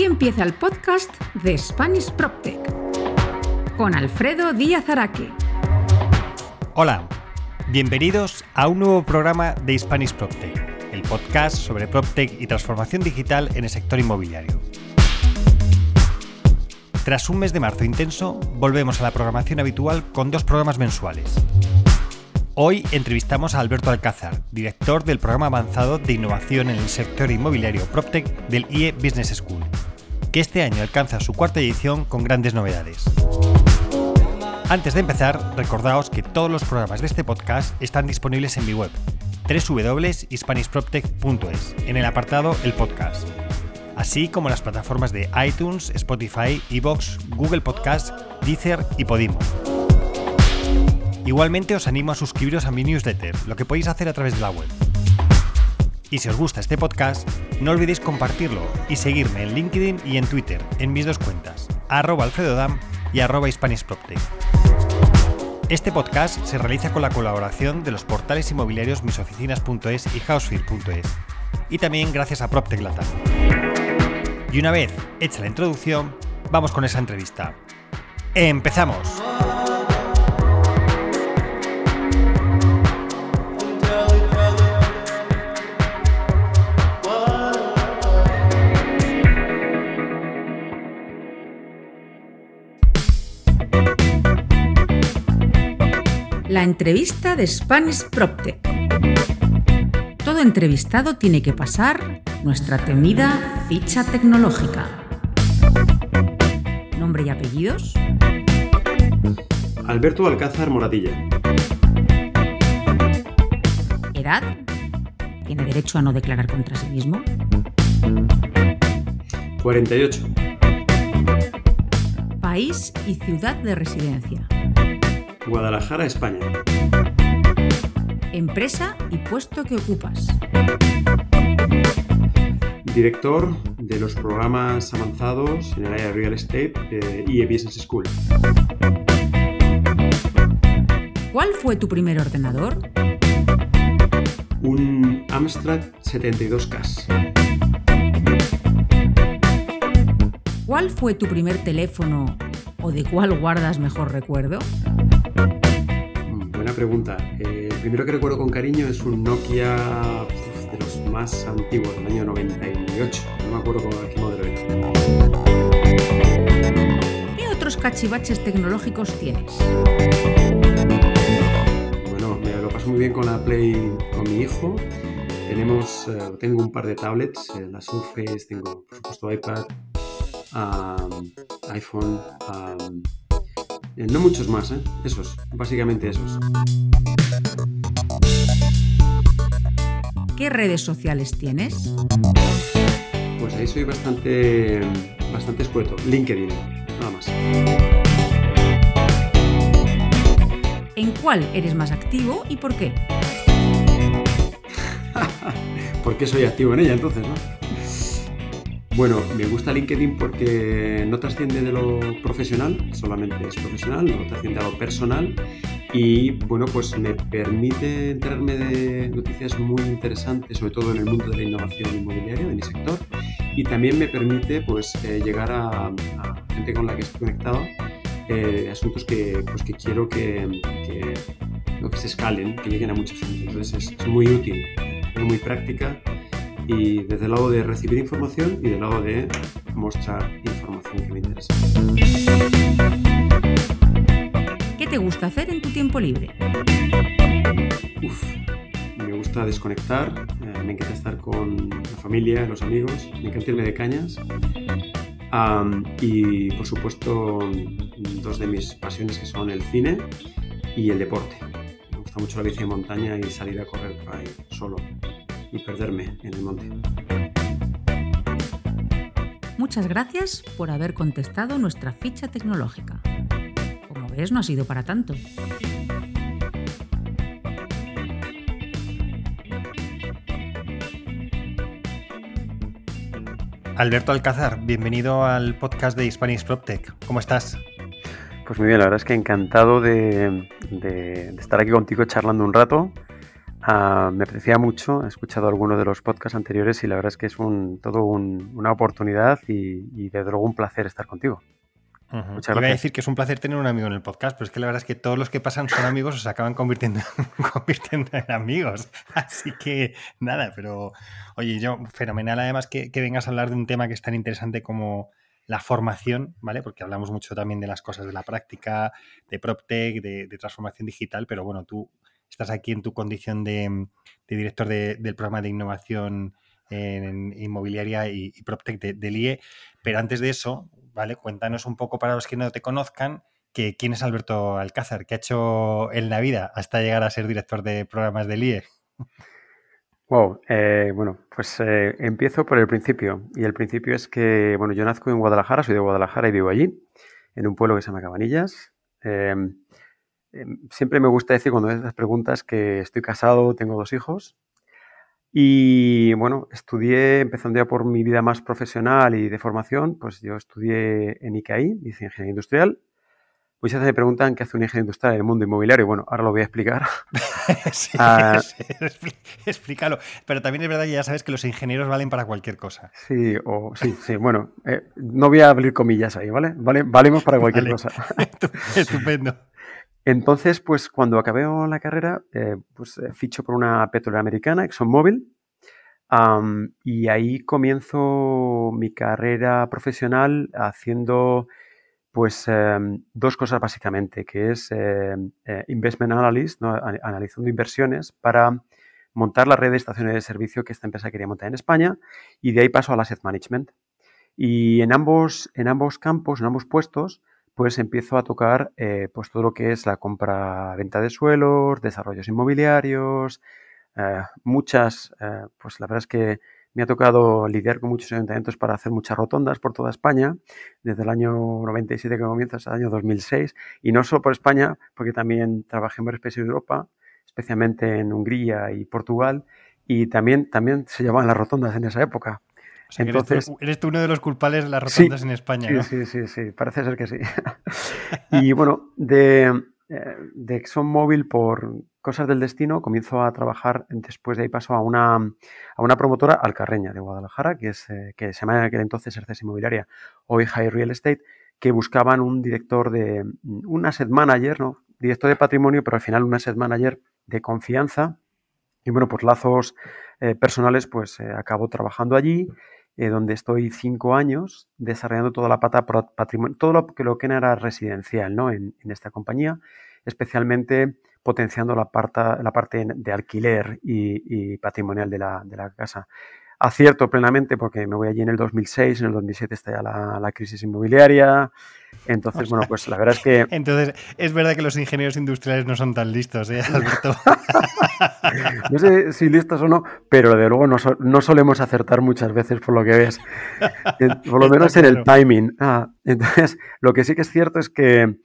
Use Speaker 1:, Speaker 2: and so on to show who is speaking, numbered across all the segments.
Speaker 1: Aquí empieza el podcast de Spanish PropTech con Alfredo Díaz Araque.
Speaker 2: Hola, bienvenidos a un nuevo programa de Spanish PropTech, el podcast sobre PropTech y transformación digital en el sector inmobiliario. Tras un mes de marzo intenso, volvemos a la programación habitual con dos programas mensuales. Hoy entrevistamos a Alberto Alcázar, director del programa avanzado de innovación en el sector inmobiliario PropTech del IE Business School, que este año alcanza su cuarta edición con grandes novedades. Antes de empezar, recordaos que todos los programas de este podcast están disponibles en mi web, www.hispanishproptech.es, en el apartado El Podcast, así como las plataformas de iTunes, Spotify, Evox, Google Podcast, Deezer y Podimo. Igualmente os animo a suscribiros a mi newsletter, lo que podéis hacer a través de la web. Y si os gusta este podcast, no olvidéis compartirlo y seguirme en LinkedIn y en Twitter, en mis dos cuentas, arroba alfredodam y arroba. Este podcast se realiza con la colaboración de los portales inmobiliarios misoficinas.es y housefear.es, y también gracias a PropTech Latam. Y una vez hecha la introducción, vamos con esa entrevista. ¡Empezamos!
Speaker 1: La entrevista de Spanish PropTech. Todo entrevistado tiene que pasar nuestra temida ficha tecnológica. Nombre y apellidos.
Speaker 3: Alberto Alcázar Moratilla.
Speaker 1: Edad. Tiene derecho a no declarar contra sí mismo.
Speaker 3: 48.
Speaker 1: País y ciudad de residencia.
Speaker 3: Guadalajara, España.
Speaker 1: Empresa y puesto que ocupas.
Speaker 3: Director de los programas avanzados en el área de Real Estate de IE Business School.
Speaker 1: ¿Cuál fue tu primer ordenador?
Speaker 3: Un Amstrad 72K.
Speaker 1: ¿Cuál fue tu primer teléfono o de cuál guardas mejor recuerdo?
Speaker 3: Pregunta. Eh, el primero que recuerdo con cariño es un Nokia de los más antiguos, del año 98. No me acuerdo con qué modelo era.
Speaker 1: ¿Qué otros cachivaches tecnológicos tienes?
Speaker 3: Bueno, me lo paso muy bien con la Play con mi hijo. Tenemos, eh, tengo un par de tablets, eh, la Surface, tengo por supuesto iPad, um, iPhone, um, eh, no muchos más, ¿eh? Esos, básicamente esos.
Speaker 1: ¿Qué redes sociales tienes?
Speaker 3: Pues ahí soy bastante, bastante escueto. LinkedIn, nada más.
Speaker 1: ¿En cuál eres más activo y por qué?
Speaker 3: ¿Por qué soy activo en ella entonces, no? Bueno, me gusta LinkedIn porque no trasciende de lo profesional, solamente es profesional, no trasciende a lo personal. Y bueno, pues me permite enterarme de noticias muy interesantes, sobre todo en el mundo de la innovación inmobiliaria, de mi sector, y también me permite pues eh, llegar a, a gente con la que estoy conectado, eh, asuntos que, pues, que quiero que, que, que se escalen, que lleguen a mucha gente. Entonces es, es muy útil, es muy práctica y desde el lado de recibir información y del lado de mostrar información que me interesa.
Speaker 1: ¿Qué te gusta hacer en tu tiempo libre?
Speaker 3: Uf, me gusta desconectar, eh, me encanta estar con la familia, los amigos, me encanta irme de cañas. Am, y por supuesto, dos de mis pasiones que son el cine y el deporte. Me gusta mucho la bici de montaña y salir a correr por ahí solo y perderme en el monte.
Speaker 1: Muchas gracias por haber contestado nuestra ficha tecnológica. Como ves, no ha sido para tanto.
Speaker 2: Alberto Alcázar, bienvenido al podcast de Spanish PropTech. ¿Cómo estás?
Speaker 3: Pues muy bien, la verdad es que encantado de, de- de estar aquí contigo charlando un rato. Ah, me aprecia mucho, he escuchado algunos de los podcasts anteriores y la verdad es que es un, todo una oportunidad y, y desde luego un placer estar contigo.
Speaker 2: Muchas gracias. Iba a decir que es un placer tener un amigo en el podcast, pero es que la verdad es que todos los que pasan son amigos o se acaban convirtiendo, convirtiendo en amigos. Así que nada, pero oye, yo fenomenal además que, vengas a hablar de un tema que es tan interesante como la formación, ¿vale? Porque hablamos mucho también de las cosas de la práctica, de PropTech, de, de transformación digital, pero bueno, tú estás aquí en tu condición de, director del programa de innovación en inmobiliaria y, PropTech de, del IE, pero antes de eso, ¿vale? Cuéntanos un poco para los que no te conozcan, que quién es Alberto Alcázar, qué ha hecho en la vida hasta llegar a ser director de programas del IE.
Speaker 3: Wow, eh, bueno, pues eh, empiezo por el principio. Y el principio es que, bueno, yo nazco en Guadalajara, soy de Guadalajara y vivo allí, en un pueblo que se llama Cabanillas. Em, em, siempre me gusta decir cuando haces estas preguntas que estoy casado, tengo dos hijos y bueno, estudié, empezando ya por mi vida más profesional y de formación, pues yo estudié en ICAI, hice ingeniería industrial. Muchas veces me preguntan qué hace un ingeniero industrial en el mundo inmobiliario. Bueno, ahora lo voy a explicar.
Speaker 2: sí, ah, explícalo. Pero también es verdad que ya sabes que los ingenieros valen para cualquier cosa.
Speaker 3: Sí, o sí, sí. Bueno, eh, no voy a abrir comillas ahí, ¿vale? vale valemos para cualquier cosa.
Speaker 2: Estupendo.
Speaker 3: Entonces, pues cuando acabé la carrera, eh, pues eh, ficho por una petrolera americana, ExxonMobil, y ahí comienzo mi carrera profesional haciendo pues em, dos cosas básicamente, que es em, eh, Investment Analyst, analizando inversiones para montar la red de estaciones de servicio que esta empresa quería montar en España, y de ahí paso al Asset Management. Y en ambos, en ambos campos, en ambos puestos, pues empiezo a tocar eh, pues todo lo que es la compra-venta de suelos, desarrollos inmobiliarios, eh, muchas, eh, pues la verdad es que me ha tocado lidiar con muchos ayuntamientos para hacer muchas rotondas por toda España, desde el año 97 que comienza hasta el año 2006, y no solo por España, porque también trabajé en varios países de Europa, especialmente en Hungría y Portugal, y también, también se llamaban las rotondas en esa época.
Speaker 2: Entonces, eres, tú, uno de los culpables de las rotondas en España, ¿no?
Speaker 3: Sí, sí, sí, parece ser que sí. y bueno, de, eh, de ExxonMobil, por cosas del destino, comienzo a trabajar, después de ahí paso a una, a una promotora alcarreña de Guadalajara, que, es, eh, que se llama en aquel entonces Erces Inmobiliaria, hoy High Real Estate, que buscaban un director de, un asset manager, ¿no? Director de patrimonio, pero al final un asset manager de confianza. Y bueno, pues lazos eh, personales, pues acabo trabajando allí eh, donde estoy cinco años desarrollando toda la pata patrimonio, todo lo que, lo que era residencial ¿no? en, esta compañía, especialmente potenciando la, parte, la parte de alquiler y, patrimonial de la, de la, casa. Acierto plenamente porque me voy allí en el 2006, en el 2007 está ya la, la crisis inmobiliaria, entonces, bueno, pues la verdad es que...
Speaker 2: Entonces, es verdad que los ingenieros industriales no son tan listos, ¿eh, Alberto?
Speaker 3: no sé si listos o no, pero de luego no, solemos acertar muchas veces por lo que ves. Por lo menos en el timing. Ah, entonces, lo que sí que es cierto es que,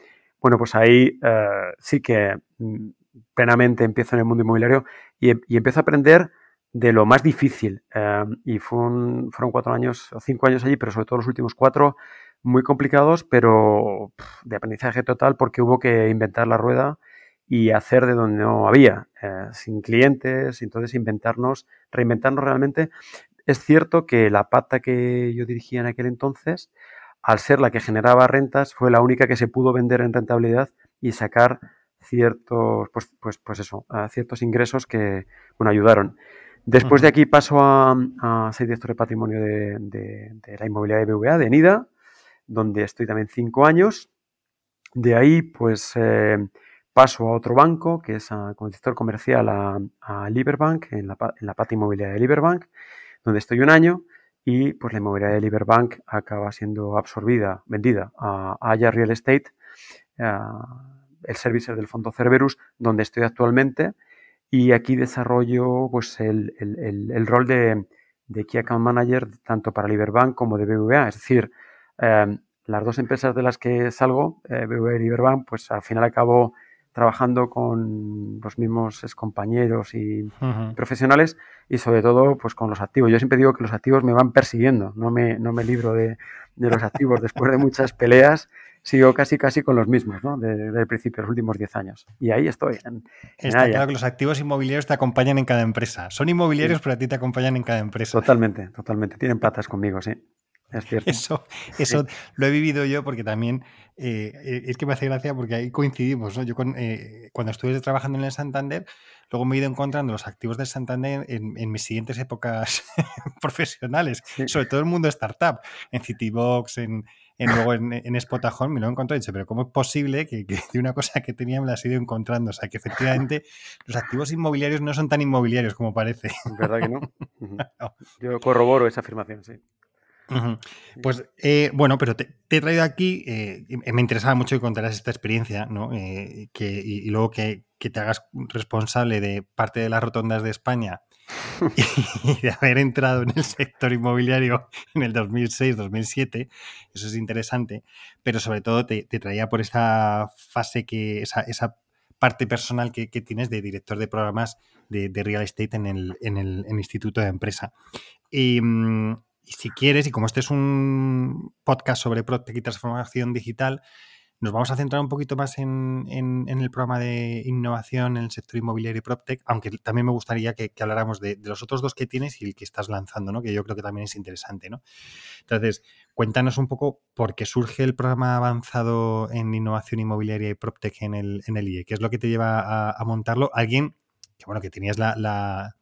Speaker 3: bueno, pues ahí eh, sí que mm, plenamente empiezo en el mundo inmobiliario y, empiezo a aprender de lo más difícil. Eh, y fueron cuatro años cinco años allí, pero sobre todo los últimos cuatro muy complicados, pero de aprendizaje total porque hubo que inventar la rueda y hacer de donde no había, eh, sin clientes, entonces inventarnos, reinventarnos realmente. Es cierto que la pata que yo dirigía en aquel entonces, al ser la que generaba rentas, fue la única que se pudo vender en rentabilidad y sacar ciertos, pues, pues, pues eso, ciertos ingresos que, bueno, ayudaron. Después de aquí paso a, ser director de patrimonio de, de la inmobiliaria de BVA, de NIDA, donde estoy también cinco años. De ahí, pues eh, paso a otro banco, que es a, como director comercial a, a Liberbank, en la, en la pata inmobiliaria de Liberbank, donde estoy un año y pues la inmobiliaria de Liberbank acaba siendo absorbida, vendida a Aya Real Estate, el servicio del fondo Cerberus, donde estoy actualmente y aquí desarrollo pues el, el, el, rol de, de Key Account Manager tanto para Liberbank como de BBVA, es decir, Em, las dos empresas de las que salgo, eh, BBVA y Iberbank, pues al final acabo trabajando con los mismos compañeros y profesionales y sobre todo pues con los activos. Yo siempre digo que los activos me van persiguiendo, no me, no me libro de, los activos después de muchas peleas. Sigo casi casi con los mismos, ¿no? Desde el principio, los últimos 10 años. Y ahí estoy.
Speaker 2: Está claro que los activos inmobiliarios te acompañan en cada empresa. Son inmobiliarios, pero a ti te acompañan en cada empresa.
Speaker 3: Totalmente, totalmente. Tienen patas conmigo, sí. Es cierto.
Speaker 2: Eso, eso lo he vivido yo porque también eh, eh, es que me hace gracia porque ahí coincidimos. ¿no? Yo eh, cuando estuve trabajando en el Santander, luego me he ido encontrando los activos del Santander en, mis siguientes épocas profesionales, sobre todo el mundo startup, en Citybox, en, en luego en, en Spotajón, me lo he encontrado y dicho, pero ¿cómo es posible que, de una cosa que tenía me la he ido encontrando? O sea, que efectivamente los activos inmobiliarios no son tan inmobiliarios como parece.
Speaker 3: ¿Verdad que no? Yo corroboro esa afirmación, sí.
Speaker 2: Pues eh, bueno, pero te, he traído aquí, eh, me interesaba mucho que contaras esta experiencia, ¿no? Eh, que, y, luego que, te hagas responsable de parte de las rotondas de España y de haber entrado en el sector inmobiliario en el 2006-2007, eso es interesante, pero sobre todo te, traía por esa fase que, esa, esa parte personal que, tienes de director de programas de, real estate en el, en el, Instituto de Empresa. Y, mm, y si quieres, y como este es un podcast sobre PropTech y transformación digital, nos vamos a centrar un poquito más en, el programa de innovación en el sector inmobiliario y PropTech, aunque también me gustaría que, habláramos de, los otros dos que tienes y el que estás lanzando, ¿no? que yo creo que también es interesante. ¿no? Entonces, cuéntanos un poco por qué surge el programa avanzado en innovación inmobiliaria y PropTech en el, en el IE, qué es lo que te lleva a, montarlo. Alguien que, bueno, que tenías la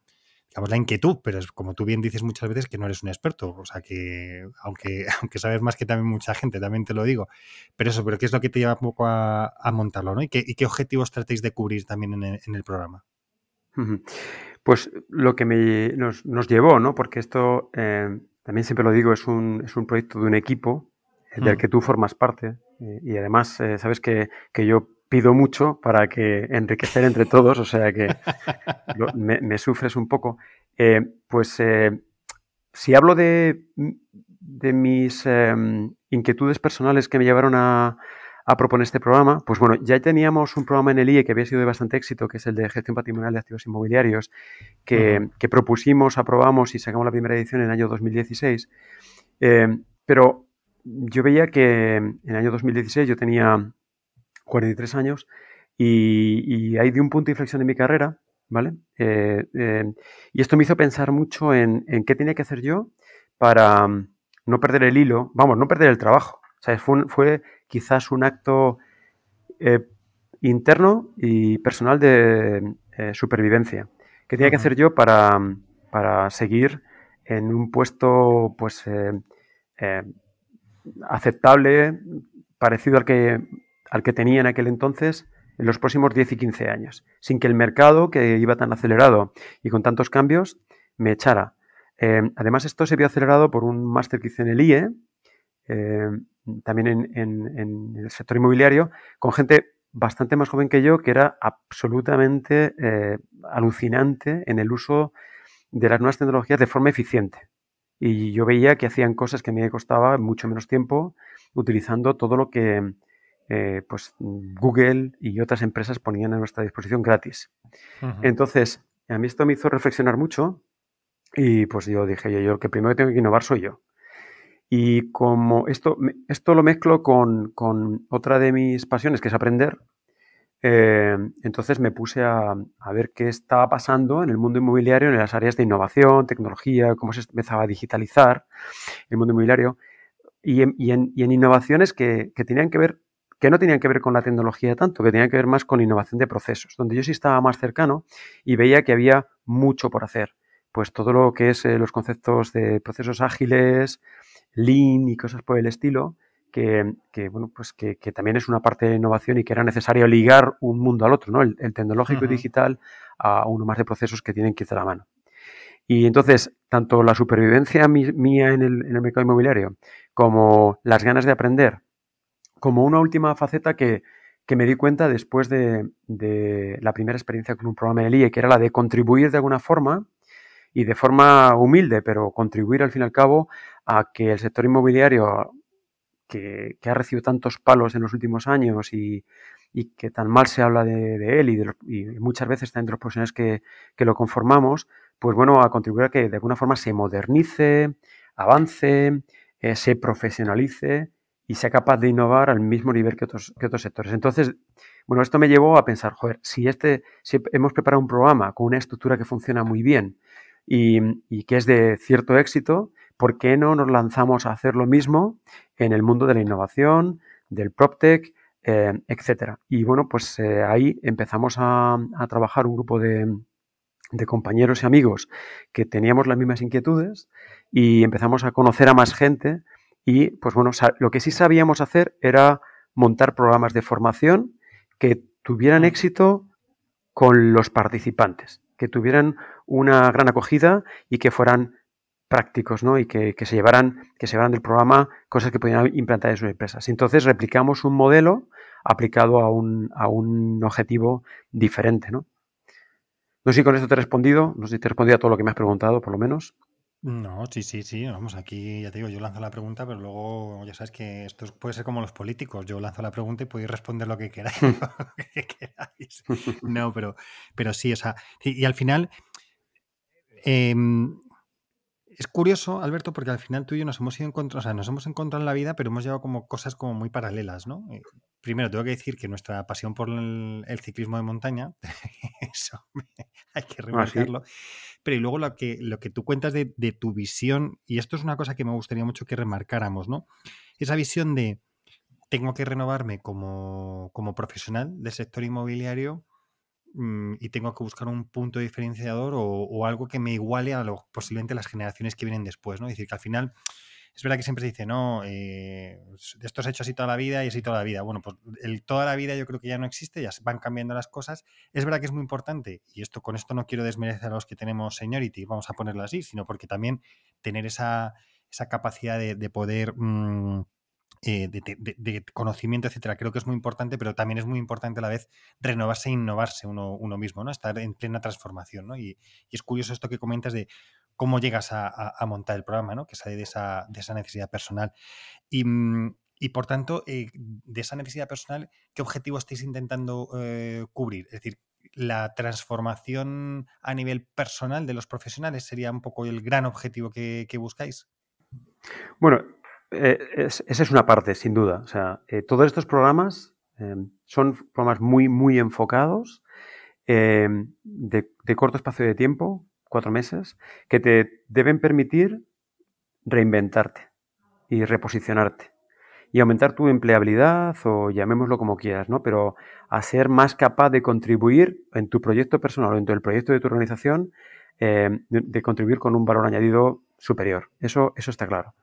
Speaker 2: digamos, la inquietud, pero es como tú bien dices muchas veces que no eres un experto, o sea que aunque, aunque sabes más que también mucha gente, también te lo digo, pero eso, pero ¿qué es lo que te lleva un poco a, montarlo, ¿no? ¿Y qué, objetivos tratéis de cubrir también en el, programa?
Speaker 3: Pues lo que me, nos, llevó, ¿no? Porque esto, eh, también siempre lo digo, es un, es un proyecto de un equipo eh, del mm. que tú formas parte eh, y además sabes que, que yo pido mucho para que enriquecer entre todos, o sea que me, sufres un poco. Eh, pues eh, si hablo de, mis em, inquietudes personales que me llevaron a, proponer este programa, pues bueno, ya teníamos un programa en el IE que había sido de bastante éxito, que es el de gestión patrimonial de activos inmobiliarios, que, propusimos, aprobamos y sacamos la primera edición en el año 2016. Eh, pero yo veía que en el año 2016 yo tenía 43 años, y, hay de un punto de inflexión en mi carrera, ¿vale? Eh, eh, y esto me hizo pensar mucho en, qué tenía que hacer yo para mm, no perder el hilo, vamos, no perder el trabajo. O sea, fue, quizás un acto eh, interno y personal de supervivencia. ¿Qué tenía que hacer yo para, para, seguir en un puesto, pues, aceptable, parecido al que al que tenía en aquel entonces en los próximos 10 y 15 años, sin que el mercado, que iba tan acelerado y con tantos cambios, me echara. Eh, además, esto se vio acelerado por un máster que hice en el IE, eh, también en, el sector inmobiliario, con gente bastante más joven que yo, que era absolutamente eh, alucinante en el uso de las nuevas tecnologías de forma eficiente. Y yo veía que hacían cosas que a mí me costaba mucho menos tiempo utilizando todo lo que eh, pues Google y otras empresas ponían a nuestra disposición gratis. Entonces, a mí esto me hizo reflexionar mucho y pues yo dije, yo, yo que primero tengo que innovar soy yo. Y como esto, esto lo mezclo con, otra de mis pasiones, que es aprender, eh, entonces me puse a, ver qué estaba pasando en el mundo inmobiliario, en las áreas de innovación, tecnología, cómo se empezaba a digitalizar el mundo inmobiliario y en, innovaciones que, que, tenían que ver que no tenían que ver con la tecnología tanto, que tenían que ver más con innovación de procesos, donde yo sí estaba más cercano y veía que había mucho por hacer. Pues todo lo que es eh, los conceptos de procesos ágiles, lean y cosas por el estilo, que, bueno, pues que, también es una parte de innovación y que era necesario ligar un mundo al otro, ¿no? El, tecnológico y digital a uno más de procesos que tienen que ir de la mano. Y entonces, tanto la supervivencia mía en el, en el mercado inmobiliario como las ganas de aprender como una última faceta que, me di cuenta después de, la primera experiencia con un programa de IE, que era la de contribuir de alguna forma y de forma humilde, pero contribuir al fin y al cabo a que el sector inmobiliario, que, ha recibido tantos palos en los últimos años y, que tan mal se habla de, él y, muchas veces está entre los profesionales que, que, lo conformamos, pues bueno, a contribuir a que de alguna forma se modernice, avance, eh, se profesionalice y sea capaz de innovar al mismo nivel que otros, que otros sectores. Entonces, bueno, esto me llevó a pensar, joder, si, este, si hemos preparado un programa con una estructura que funciona muy bien y, que es de cierto éxito, ¿por qué no nos lanzamos a hacer lo mismo en el mundo de la innovación, del PropTech, eh, etcétera? Y bueno, pues eh, ahí empezamos a, trabajar un grupo de, de compañeros y amigos que teníamos las mismas inquietudes y empezamos a conocer a más gente y pues bueno, lo que sí sabíamos hacer era montar programas de formación que tuvieran éxito con los participantes, que tuvieran una gran acogida y que fueran prácticos, ¿no? Y que, se llevaran, que se llevaran del programa cosas que pudieran implantar en sus empresas. Entonces replicamos un modelo aplicado a un, a un objetivo diferente, ¿no? No sé si con esto te he respondido, no sé si te he respondido a todo lo que me has preguntado, por lo menos.
Speaker 2: No, sí, sí, sí. Vamos, aquí ya te digo, yo lanzo la pregunta, pero luego ya sabes que esto puede ser como los políticos. Yo lanzo la pregunta y podéis responder lo que queráis. No, pero, pero sí, o sea, y, al final em, es curioso, Alberto, porque al final tú y yo nos hemos ido encontrando, o sea, nos hemos encontrado en la vida, pero hemos llevado como cosas como muy paralelas, ¿no? Eh, primero, tengo que decir que nuestra pasión por el, ciclismo de montaña, eso hay que ah, remarcarlo. Pero y luego lo que, lo que tú cuentas de, tu visión, y esto es una cosa que me gustaría mucho que remarcáramos, ¿no? Esa visión de tengo que renovarme como, como profesional del sector inmobiliario mm, y tengo que buscar un punto diferenciador o, algo que me iguale a lo, posiblemente las generaciones que vienen después, ¿no? Es decir, que al final es verdad que siempre se dice, no, eh, esto se ha hecho así toda la vida y así toda la vida. Bueno, pues el toda la vida yo creo que ya no existe, ya van cambiando las cosas. Es verdad que es muy importante, y esto con esto no quiero desmerecer a los que tenemos seniority, vamos a ponerlo así, sino porque también tener esa, capacidad de, poder... Mm, eh, de, conocimiento, etcétera, creo que es muy importante, pero también es muy importante a la vez renovarse e innovarse uno, uno mismo, ¿no? Estar en plena transformación, ¿no? Y, y, es curioso esto que comentas de cómo llegas a, montar el programa, ¿no? que sale de esa, necesidad personal. Y, mm, por tanto, eh, de esa necesidad personal, ¿qué objetivo estáis intentando eh, cubrir? Es decir, la transformación a nivel personal de los profesionales sería un poco el gran objetivo que, buscáis.
Speaker 3: Bueno, eh, esa es una parte, sin duda. O sea, todos estos programas son programas muy, muy enfocados, de corto espacio de tiempo, cuatro meses, que te deben permitir reinventarte y reposicionarte y aumentar tu empleabilidad o llamémoslo como quieras, ¿no? Pero a ser más capaz de contribuir en tu proyecto personal o en el proyecto de tu organización, eh, de, contribuir con un valor añadido superior. Eso, eso está claro.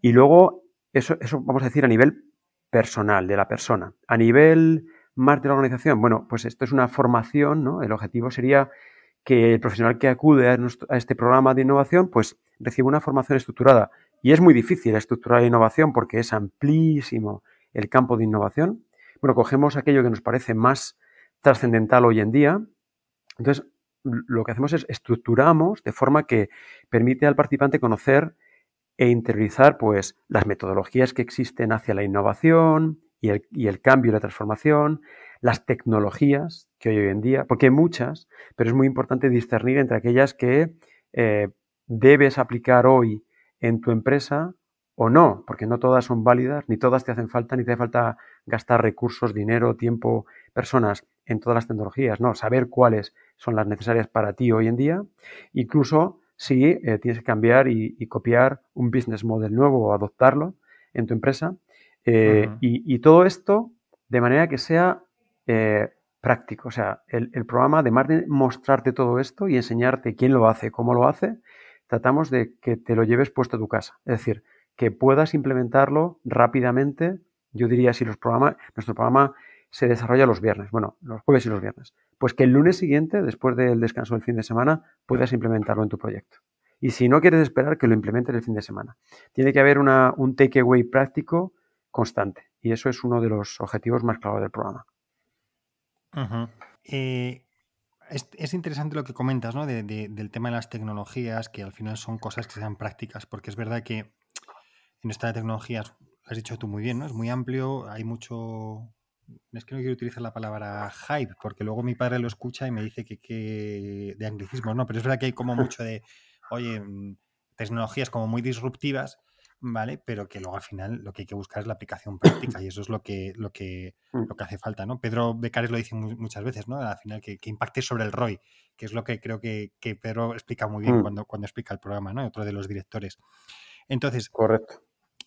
Speaker 3: Y luego, eso, eso vamos a decir a nivel personal, de la persona. A nivel más de la organización, bueno, pues esto es una formación, ¿no? El objetivo sería que el profesional que acude a, este programa de innovación pues recibe una formación estructurada. Y es muy difícil estructurar la innovación porque es amplísimo el campo de innovación. Bueno, cogemos aquello que nos parece más trascendental hoy en día. Entonces, lo que hacemos es estructuramos de forma que permite al participante conocer e interiorizar pues, las metodologías que existen hacia la innovación y el, y el cambio y la transformación, las tecnologías que hoy en día, porque hay muchas, pero es muy importante discernir entre aquellas que eh, debes aplicar hoy en tu empresa o no, porque no todas son válidas, ni todas te hacen falta, ni te hace falta gastar recursos, dinero, tiempo, personas en todas las tecnologías, no, saber cuáles son las necesarias para ti hoy en día, incluso si eh, tienes que cambiar y, copiar un business model nuevo o adoptarlo en tu empresa, eh, y, y, todo esto de manera que sea eh, práctico. O sea, el, programa, además de mostrarte todo esto y enseñarte quién lo hace, cómo lo hace, tratamos de que te lo lleves puesto a tu casa. Es decir, que puedas implementarlo rápidamente. Yo diría si los programas, nuestro programa se desarrolla los viernes, bueno, los jueves y los viernes. Pues que el lunes siguiente, después del descanso del fin de semana, puedas implementarlo en tu proyecto. Y si no quieres esperar, que lo implementes el fin de semana. Tiene que haber una, un takeaway práctico constante. Y eso es uno de los objetivos más claros del programa.
Speaker 2: Eh, es, interesante lo que comentas, ¿no? del tema de las tecnologías, que al final son cosas que sean prácticas, porque es verdad que en esta tecnología, lo has dicho tú muy bien, ¿no? Es muy amplio, hay mucho... Es que no quiero utilizar la palabra hype, porque luego mi padre lo escucha y me dice que, que de anglicismos, ¿no? Pero es verdad que hay como mucho de, oye, mm, tecnologías como muy disruptivas, ¿vale? Pero que luego al final lo que hay que buscar es la aplicación práctica y eso es lo que, lo que,
Speaker 3: Mm.
Speaker 2: lo que hace falta, ¿no? Pedro Becares lo dice mu- muchas veces, ¿no? Al final que, que impacte sobre el ROI, que es lo que creo que, que Pedro explica muy bien
Speaker 3: Mm.
Speaker 2: cuando, cuando explica el programa, ¿no? Otro de los directores. Entonces,
Speaker 3: Correcto.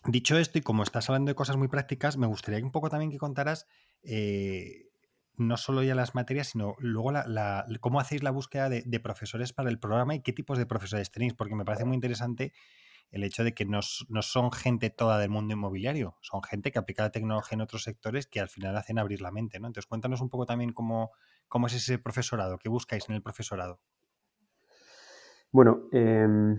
Speaker 2: Dicho esto, y como estás hablando de cosas muy prácticas, me gustaría un poco también que contaras eh, no solo ya las materias, sino luego la, la- cómo hacéis la búsqueda de, de profesores para el programa y qué tipos de profesores tenéis, porque me parece muy interesante el hecho de que no, no son gente toda del mundo inmobiliario, son gente que aplica la tecnología en otros sectores que al final hacen abrir la mente, ¿no? Entonces cuéntanos un poco también cómo, cómo es ese profesorado, qué buscáis en el profesorado.
Speaker 3: Bueno, em,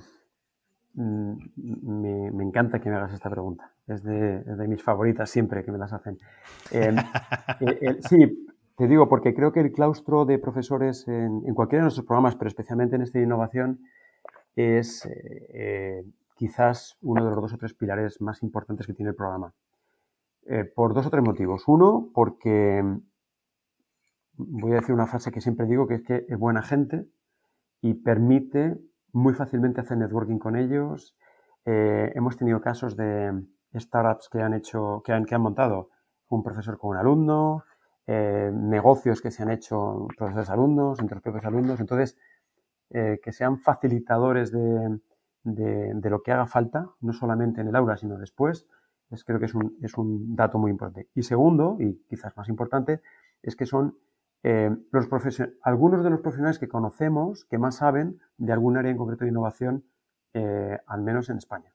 Speaker 3: me, me encanta que me hagas esta pregunta. Es de, es de mis favoritas siempre que me las hacen. Em, eh, sí, te digo, porque creo que el claustro de profesores en, en cualquiera de nuestros programas, pero especialmente en este de innovación, es eh, quizás uno de los dos o tres pilares más importantes que tiene el programa. Eh, por dos o tres motivos. Uno, porque mm, voy a decir una frase que siempre digo, que es que es buena gente y permite muy fácilmente hacer networking con ellos. Eh, hemos tenido casos de startups que han hecho, que han, que han montado un profesor con un alumno, eh, negocios que se han hecho profesores alumnos, entre los propios alumnos. Entonces, eh, que sean facilitadores de, de- de lo que haga falta, no solamente en el aula, sino después, es, creo que es un, es un dato muy importante. Y segundo, y quizás más importante, es que son eh, los algunos de los profesionales que conocemos que más saben de algún área en concreto de innovación, eh, al menos en España.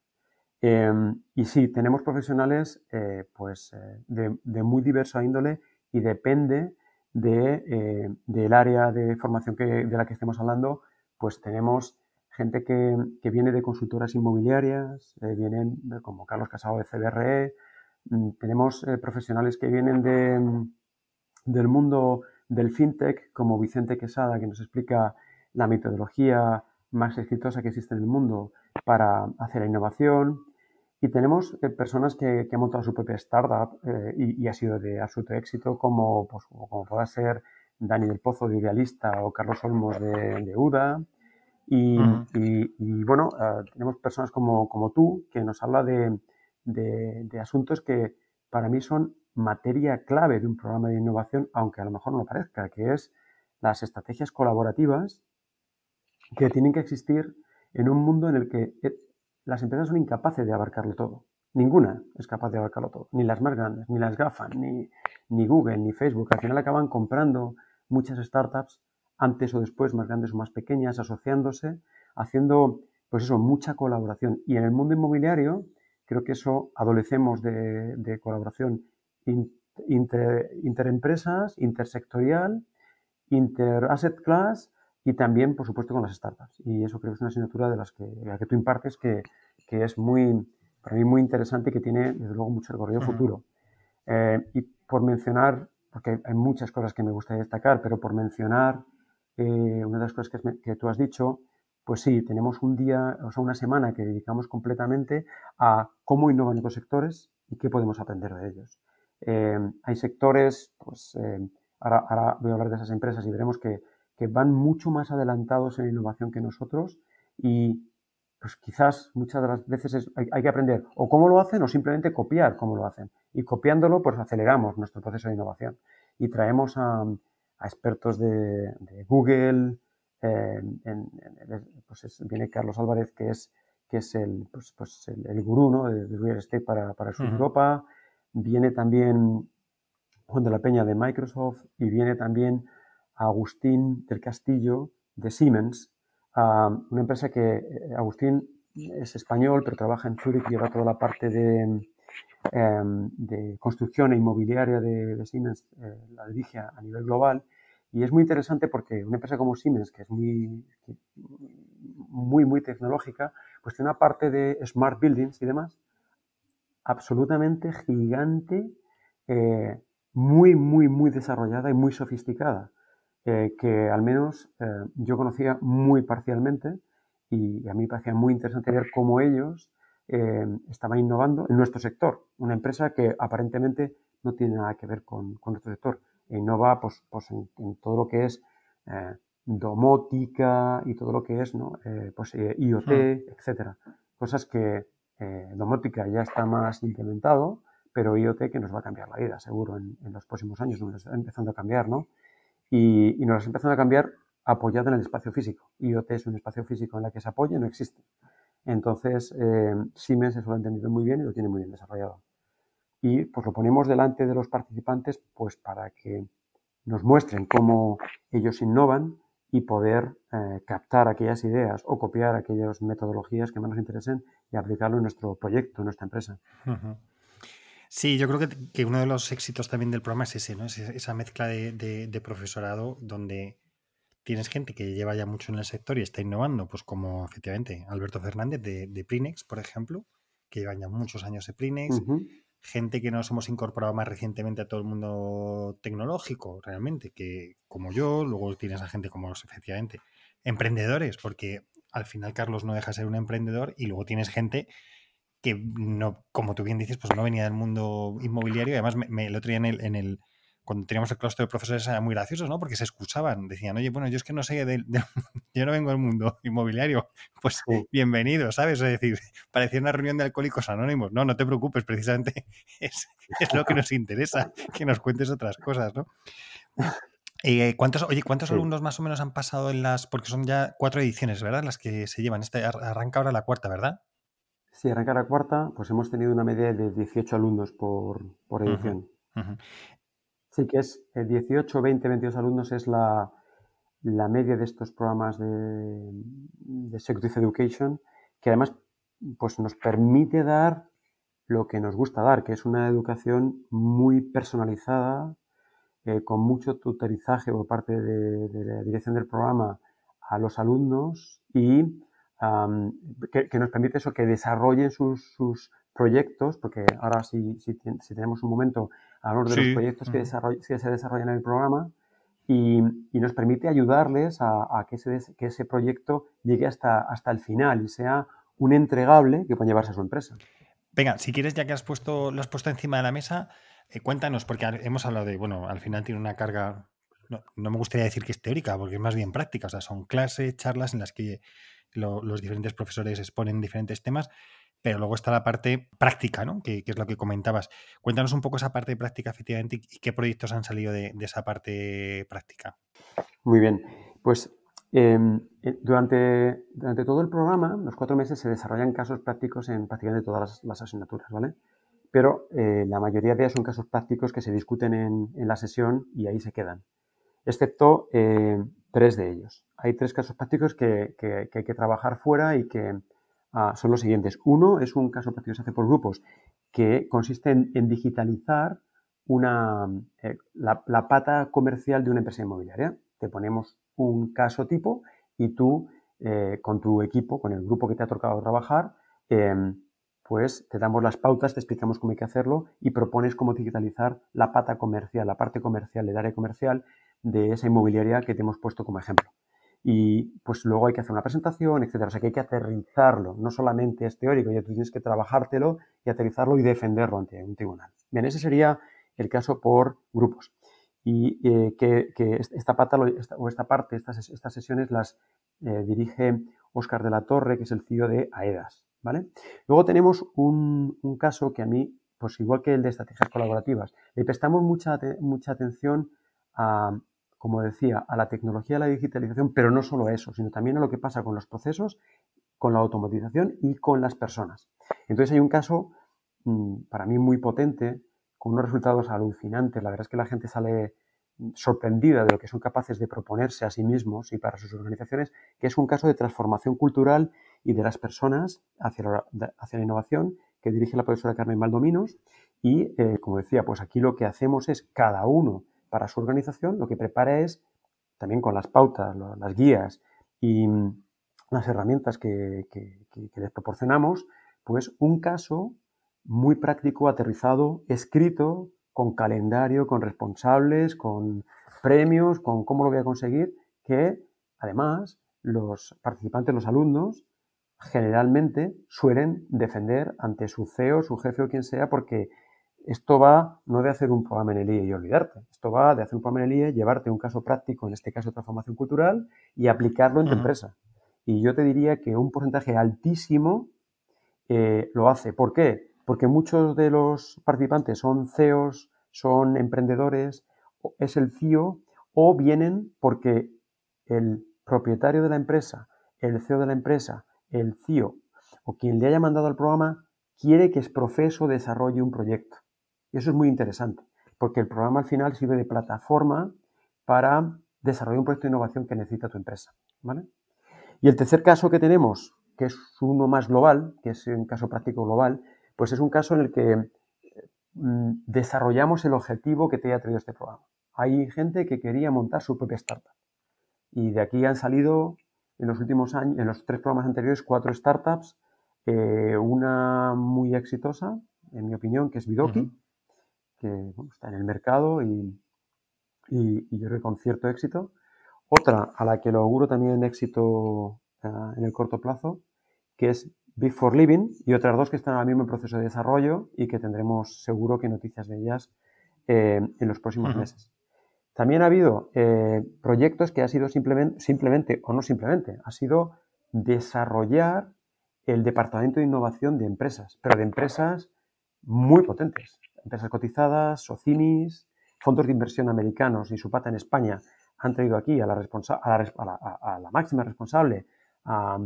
Speaker 3: Eh, y sí, tenemos profesionales eh, pues, eh, de, muy diversa índole y depende de, del área de formación que, de la que estemos hablando, pues tenemos gente que, que viene de consultoras inmobiliarias, vienen como Carlos Casado de CBRE, mm, tenemos profesionales que vienen de, del mundo del fintech, como Vicente Quesada, que nos explica la metodología más exitosa que existe en el mundo para hacer la innovación. Y tenemos eh, personas que, que han montado su propia startup eh, y, y ha sido de absoluto éxito, como, pues, como, pueda ser Dani del Pozo de Idealista o Carlos Olmos de, de UDA. Y- y, bueno, eh, tenemos personas como, como tú que nos habla de, de- de asuntos que para mí son materia clave de un programa de innovación, aunque a lo mejor no lo parezca, que es las estrategias colaborativas que tienen que existir en un mundo en el que eh, las empresas son incapaces de abarcarlo todo. Ninguna es capaz de abarcarlo todo, ni las más grandes, ni las GAFA, ni, ni Google, ni Facebook. Al final acaban comprando muchas startups antes o después, más grandes o más pequeñas, asociándose, haciendo, pues eso, mucha colaboración. Y en el mundo inmobiliario, creo que eso adolecemos de, colaboración inter- interempresas, intersectorial, inter-asset class y también, por supuesto, con las startups. Y eso creo que es una asignatura de las que, la que tú impartes que, que es muy, para mí muy interesante y que tiene, desde luego, mucho recorrido futuro. Eh, y por mencionar, porque hay muchas cosas que me gustaría destacar, pero por mencionar eh, una de las cosas que tú has dicho, pues sí, tenemos un día, o sea, una semana que dedicamos completamente a cómo innovan otros sectores y qué podemos aprender de ellos. Eh, hay sectores, pues eh, ahora, ahora voy a hablar de esas empresas y veremos que, que van mucho más adelantados en innovación que nosotros y pues quizás muchas de las veces es- hay, hay que aprender o cómo lo hacen o simplemente copiar cómo lo hacen. Y copiándolo, pues aceleramos nuestro proceso de innovación. Y traemos a, a expertos de, de Google, eh, en- en- en- pues es- viene Carlos Álvarez, que es, que es el, pues, pues el, el gurú ¿no? de, de real estate para, para el sur de
Speaker 2: Ujú.
Speaker 3: Europa. Viene también Juan de la Peña de Microsoft y viene también Agustín del Castillo de Siemens, ah, una empresa que eh, Agustín es español, pero trabaja en Zurich y lleva toda la parte de, em, de construcción e inmobiliaria de, de Siemens, eh, la dirige a, nivel global. Y es muy interesante porque una empresa como Siemens, que es muy, muy, muy tecnológica, pues tiene una parte de smart buildings y demás absolutamente gigante, eh, muy, muy, muy desarrollada y muy sofisticada, eh, que al menos eh, yo conocía muy parcialmente y a mí me parecía muy interesante ver cómo ellos estaban innovando en nuestro sector, una empresa que aparentemente no tiene nada que ver con, con nuestro sector, e innova pues, pues en, en todo lo que es domótica y todo lo que es ¿no? Pues, IoT,
Speaker 2: Hmm.
Speaker 3: etcétera. Cosas que eh, domótica ya está más implementado, pero IoT que nos va a cambiar la vida, seguro, en, los próximos años, nos está empezando a cambiar, ¿no? Y, nos está empezando a cambiar apoyado en el espacio físico. IoT es un espacio físico en el que se apoya, no existe. Entonces, eh, Siemens eso lo ha entendido muy bien y lo tiene muy bien desarrollado. Y pues lo ponemos delante de los participantes pues para que nos muestren cómo ellos innovan y poder eh, captar aquellas ideas o copiar aquellas metodologías que más nos interesen y aplicarlo en nuestro proyecto, en nuestra empresa.
Speaker 2: Sí, yo creo que, uno de los éxitos también del programa es ese, ¿no? esa mezcla de, profesorado donde tienes gente que lleva ya mucho en el sector y está innovando, pues como efectivamente Alberto Fernández de, de Prinex, por ejemplo, que lleva ya muchos años de Prinex, gente que nos hemos incorporado más recientemente a todo el mundo tecnológico, realmente, que como yo, luego tienes a gente como efectivamente, emprendedores, porque al final Carlos no deja de ser un emprendedor y luego tienes gente que no, como tú bien dices, pues no venía del mundo inmobiliario. Además, me, el otro día en el, en el, cuando teníamos el claustro de profesores era muy graciosos, ¿no? Porque se escuchaban, decían, oye, bueno, yo es que no sé, del, yo no vengo del mundo inmobiliario, pues bienvenido, ¿sabes? Es decir, parecía una reunión de alcohólicos anónimos. No, no te preocupes, precisamente es, lo que nos interesa, que nos cuentes otras cosas, ¿no? Eh, ¿cuántos, oye, ¿cuántos alumnos más o menos han pasado en las, porque son ya cuatro ediciones, ¿verdad? Las que se llevan, este, arranca ahora la cuarta, ¿verdad?
Speaker 3: Sí, arranca la cuarta, pues hemos tenido una media de 18 alumnos por, edición. Sí, que es 18, 20, 22 alumnos es la, media de estos programas de, de Education, que además pues, nos permite dar lo que nos gusta dar, que es una educación muy personalizada, eh, con mucho tutorizaje por parte de, la dirección del programa a los alumnos y que, nos permite eso, que desarrollen sus, sus proyectos, porque ahora si, si, tenemos un momento, hablamos de los proyectos que, que, se desarrollan en el programa y, y nos permite ayudarles a, que, ese, que ese proyecto llegue hasta, hasta el final y sea un entregable que pueda llevarse a su empresa.
Speaker 2: Venga, si quieres, ya que has puesto, lo has puesto encima de la mesa, eh, cuéntanos, porque hemos hablado de, bueno, al final tiene una carga, no, no, me gustaría decir que es teórica, porque es más bien práctica, o sea, son clases, charlas en las que los diferentes profesores exponen diferentes temas, pero luego está la parte práctica, ¿no? Que, es lo que comentabas. Cuéntanos un poco esa parte práctica, efectivamente, y qué proyectos han salido de, esa parte práctica.
Speaker 3: Muy bien. Pues em, eh, durante, durante todo el programa, los cuatro meses, se desarrollan casos prácticos en prácticamente todas las, asignaturas, ¿vale? Pero eh, la mayoría de ellos son casos prácticos que se discuten en, la sesión y ahí se quedan, excepto eh, tres de ellos. Hay tres casos prácticos que, hay que trabajar fuera y que ah, son los siguientes. Uno es un caso práctico que se hace por grupos que consiste en, digitalizar una, eh, la, pata comercial de una empresa inmobiliaria. Te ponemos un caso tipo y tú con tu equipo, con el grupo que te ha tocado trabajar, em, pues te damos las pautas, te explicamos cómo hay que hacerlo y propones cómo digitalizar la pata comercial, la parte comercial, el área comercial de esa inmobiliaria que te hemos puesto como ejemplo. Y pues luego hay que hacer una presentación, etcétera. O sea que hay que aterrizarlo, no solamente es teórico, ya tú tienes que trabajártelo y aterrizarlo y defenderlo ante un tribunal. Bien, ese sería el caso por grupos. Y eh, que, esta, pata, o esta parte, estas, estas sesiones las eh, dirige Óscar de la Torre, que es el CEO de AEDAS. ¿Vale? Luego tenemos un, caso que a mí, pues igual que el de estrategias colaborativas, le prestamos mucha, mucha atención a, como decía, a la tecnología, a la digitalización, pero no solo a eso, sino también a lo que pasa con los procesos, con la automatización y con las personas. Entonces hay un caso mm, para mí muy potente, con unos resultados alucinantes. La verdad es que la gente sale sorprendida de lo que son capaces de proponerse a sí mismos y para sus organizaciones, que es un caso de transformación cultural y de las personas hacia la, hacia la innovación que dirige la profesora Carmen Maldominos. Y, eh, como decía, pues aquí lo que hacemos es cada uno para su organización, lo que prepara es, también con las pautas, las guías y mm, las herramientas que, les proporcionamos, pues un caso muy práctico, aterrizado, escrito, con calendario, con responsables, con premios, con cómo lo voy a conseguir, que además los participantes, los alumnos, generalmente suelen defender ante su CEO, su jefe o quien sea, porque esto va no de hacer un programa en el IE y olvidarte. Esto va de hacer un programa en el IE, llevarte un caso práctico, en este caso transformación cultural, y aplicarlo en tu empresa. Y yo te diría que un porcentaje altísimo eh, lo hace. ¿Por qué? Porque muchos de los participantes son CEOs, son emprendedores, es el CIO o vienen porque el propietario de la empresa, el CEO de la empresa, el CIO o quien le haya mandado al programa quiere que es proceso desarrolle un proyecto. Y eso es muy interesante, porque el programa al final sirve de plataforma para desarrollar un proyecto de innovación que necesita tu empresa. Y el tercer caso que tenemos, que es uno más global, que es un caso práctico global, pues es un caso en el que mm, desarrollamos el objetivo que te haya traído este programa. Hay gente que quería montar su propia startup. Y de aquí han salido en los últimos años, en los tres programas anteriores, cuatro startups, eh, una muy exitosa, en mi opinión, que es Bidoki, que está en el mercado y, y, yo creo que con cierto éxito. Otra a la que lo auguro también éxito eh, en el corto plazo, que es Big for Living, y otras dos que están ahora mismo en proceso de desarrollo y que tendremos seguro que noticias de ellas eh, en los próximos meses. También ha habido eh, proyectos que ha sido simplemente, simplemente, o no simplemente, ha sido desarrollar el departamento de innovación de empresas, pero de empresas muy potentes. Empresas cotizadas, socinis, fondos de inversión americanos y su pata en España han traído aquí a la, a la, máxima responsable a,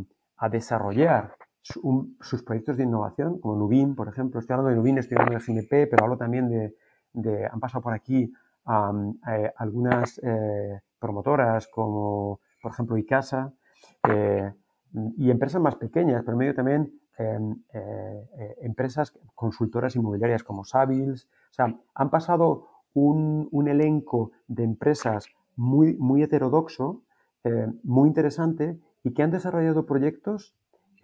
Speaker 3: desarrollar sus proyectos de innovación, como Nubin, por ejemplo. Estoy hablando de Nubin, estoy hablando de GNP, pero hablo también de, han pasado por aquí eh, algunas eh, promotoras como, por ejemplo, ICASA eh, y empresas más pequeñas, pero medio también em, empresas consultoras inmobiliarias como Savils. O sea, han pasado un, elenco de empresas muy heterodoxo, muy interesante y que han desarrollado proyectos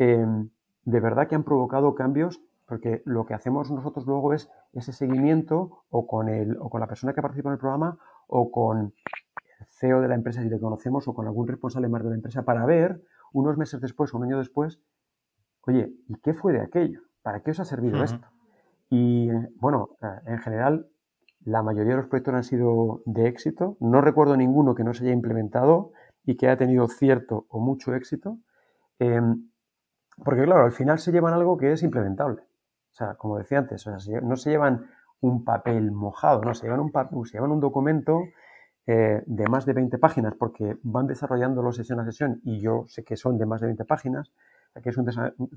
Speaker 3: em, de verdad que han provocado cambios porque lo que hacemos nosotros luego es ese seguimiento o con, el, o con la persona que participa en el programa o con el CEO de la empresa si le conocemos o con algún responsable más de la empresa para ver unos meses después o un año después, oye, ¿y qué fue de aquello? ¿Para qué os ha servido esto? Y bueno, eh, en general, la mayoría de los proyectos han sido de éxito. No recuerdo ninguno que no se haya implementado y que haya tenido cierto o mucho éxito. Em, porque claro, al final se llevan algo que es implementable. O sea, como decía antes, no se llevan un papel mojado, no, se llevan un, se llevan un documento eh, de más de 20 páginas porque van desarrollándolo sesión a sesión y yo sé que son de más de 20 páginas, que es un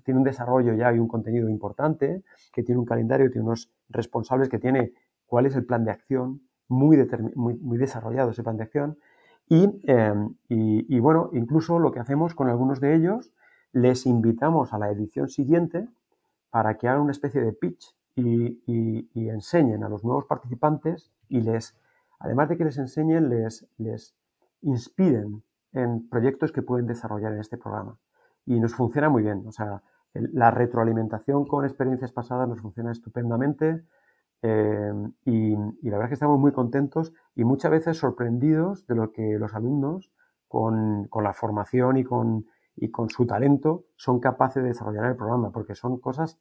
Speaker 3: tiene un desarrollo ya y un contenido importante, que tiene un calendario, tiene unos responsables, que tiene cuál es el plan de acción, muy, muy, desarrollado ese plan de acción. Em, y, y bueno, incluso lo que hacemos con algunos de ellos, les invitamos a la edición siguiente para que hagan una especie de pitch y, enseñen a los nuevos participantes y les, además de que les enseñen, les, inspiren en proyectos que pueden desarrollar en este programa. Y nos funciona muy bien. O sea, la retroalimentación con experiencias pasadas nos funciona estupendamente. Eh, y, la verdad es que estamos muy contentos y muchas veces sorprendidos de lo que los alumnos, con la formación y con, y con su talento son capaces de desarrollar el programa, porque son cosas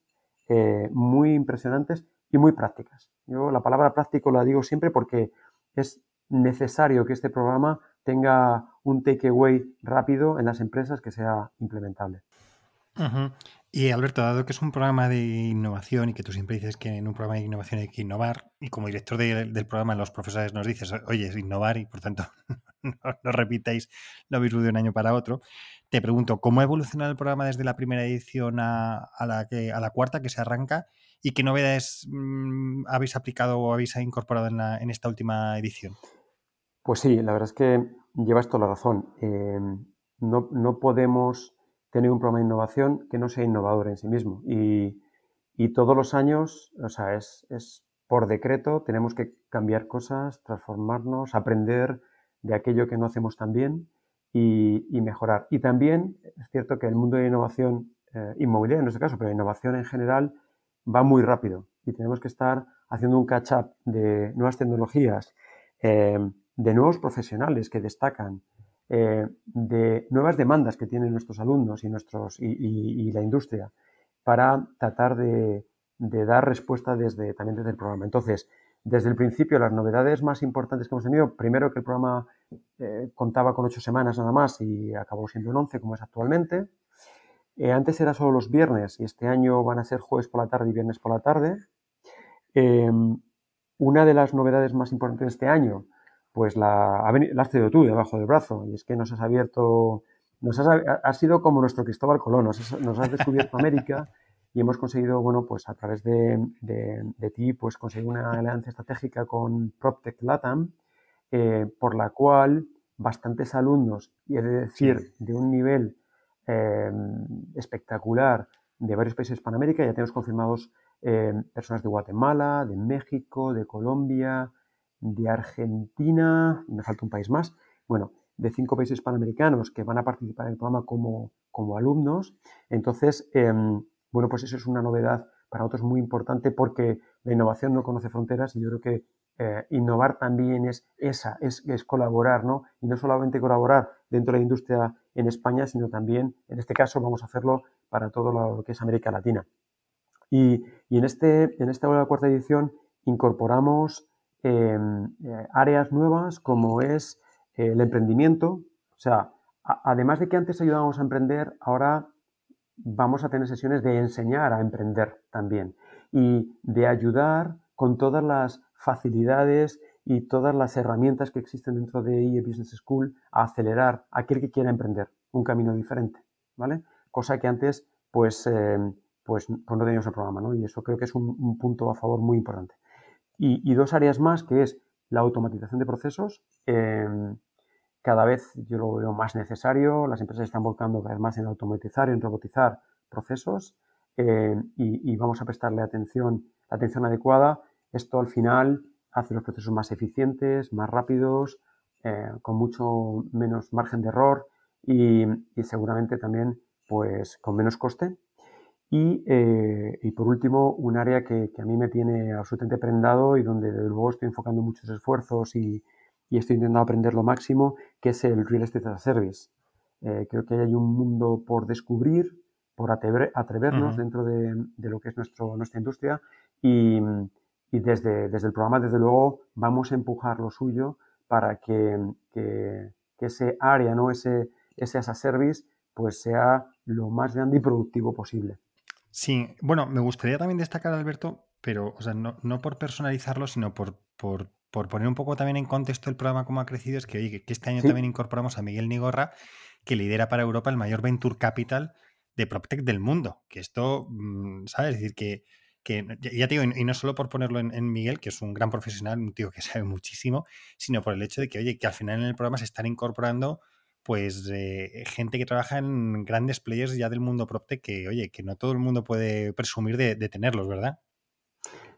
Speaker 3: eh, muy impresionantes y muy prácticas. Yo la palabra práctico la digo siempre porque es necesario que este programa tenga un takeaway rápido en las empresas que sea implementable.
Speaker 2: Y Alberto, dado que es un programa de innovación y que tú siempre dices que en un programa de innovación hay que innovar, y como director del programa los profesores nos dices, oye, es innovar y por tanto no, no repitáis lo mismo de un año para otro, te pregunto, ¿cómo ha evolucionado el programa desde la primera edición a, la, que, a la cuarta que se arranca? ¿Y qué novedades mm, habéis aplicado o habéis incorporado en, esta última edición?
Speaker 3: Pues sí, la verdad es que llevas toda la razón. Em, no, podemos tener un programa de innovación que no sea innovador en sí mismo. Y, todos los años, o sea, es, es por decreto, tenemos que cambiar cosas, transformarnos, aprender de aquello que no hacemos tan bien y, mejorar. Y también es cierto que el mundo de innovación eh, inmobiliaria, en este caso, pero la innovación en general, va muy rápido y tenemos que estar haciendo un catch-up de nuevas tecnologías, eh, de nuevos profesionales que destacan, eh, de nuevas demandas que tienen nuestros alumnos y, nuestros, y, la industria para tratar de, de, dar respuesta desde, también desde el programa. Entonces, desde el principio, las novedades más importantes que hemos tenido, primero que el programa eh, contaba con ocho semanas nada más y acabó siendo en once, como es actualmente. Eh, antes era solo los viernes y este año van a ser jueves por la tarde y viernes por la tarde. Em, una de las novedades más importantes de este año, pues la, has tenido tú debajo del brazo y es que nos has abierto, nos has, sido como nuestro Cristóbal Colón, nos has, descubierto América y hemos conseguido, bueno, pues a través de, ti, pues conseguir una alianza estratégica con PropTech Latam, eh, por la cual bastantes alumnos, y de decir, de un nivel em, espectacular de varios países de Hispanoamérica, ya tenemos confirmados em, personas de Guatemala, de México, de Colombia, de Argentina, me falta un país más, bueno, de cinco países panamericanos que van a participar en el programa como, como alumnos. Entonces, em, bueno, pues eso es una novedad para nosotros muy importante porque la innovación no conoce fronteras y yo creo que eh, innovar también es esa, es, colaborar, ¿no? Y no solamente colaborar dentro de la industria en España, sino también, en este caso, vamos a hacerlo para todo lo que es América Latina. Y, y en, este, en esta cuarta edición incorporamos em, eh, áreas nuevas como es eh, el emprendimiento. O sea, además de que antes ayudábamos a emprender, ahora vamos a tener sesiones de enseñar a emprender también y de ayudar con todas las facilidades y todas las herramientas que existen dentro de IE Business School a acelerar a aquel que quiera emprender un camino diferente, ¿vale? Cosa que antes, pues, eh, pues, pues, no teníamos el programa, ¿no? Y eso creo que es un, punto a favor muy importante. Y, dos áreas más, que es la automatización de procesos. Em, cada vez yo lo veo más necesario, las empresas están volcando cada vez más en automatizar y en robotizar procesos eh, y, vamos a prestarle atención, atención adecuada. Esto al final hace los procesos más eficientes, más rápidos, eh, con mucho menos margen de error y, seguramente también pues con menos coste. Y, eh, por último, un área que, que, a mí me tiene absolutamente prendado y donde desde luego estoy enfocando muchos esfuerzos y, y estoy intentando aprender lo máximo, que es el Real Estate as a Service. Eh, creo que hay un mundo por descubrir, por atrevernos dentro de, lo que es nuestro, nuestra industria y, desde, desde, el programa, desde luego, vamos a empujar lo suyo para que, que, ese área, ¿no? ese, ese as a service, pues sea lo más grande y productivo posible.
Speaker 2: Sí, bueno, me gustaría también destacar, Alberto, pero o sea, no, no por personalizarlo, sino por, por por poner un poco también en contexto el programa cómo ha crecido, es que, oye, que este año también incorporamos a Miguel Nigorra, que lidera para Europa el mayor venture capital de PropTech del mundo. Que esto, mm, ¿sabes? Es decir, que, ya te digo, y no solo por ponerlo en, Miguel, que es un gran profesional, un tío que sabe muchísimo, sino por el hecho de que, oye, que al final en el programa se están incorporando pues eh, gente que trabaja en grandes players ya del mundo PropTech que, oye, que no todo el mundo puede presumir de tenerlos, ¿verdad?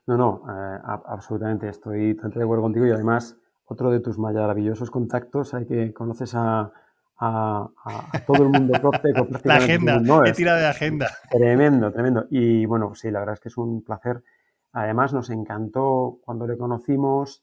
Speaker 3: No, no, eh, absolutamente, estoy totalmente de acuerdo contigo y además otro de tus maravillosos contactos, hay que conoces a, todo el mundo PropTech
Speaker 2: La agenda, he tirado de agenda.
Speaker 3: Tremendo, tremendo. Y bueno, pues sí, la verdad es que es un placer. Además, nos encantó cuando le conocimos,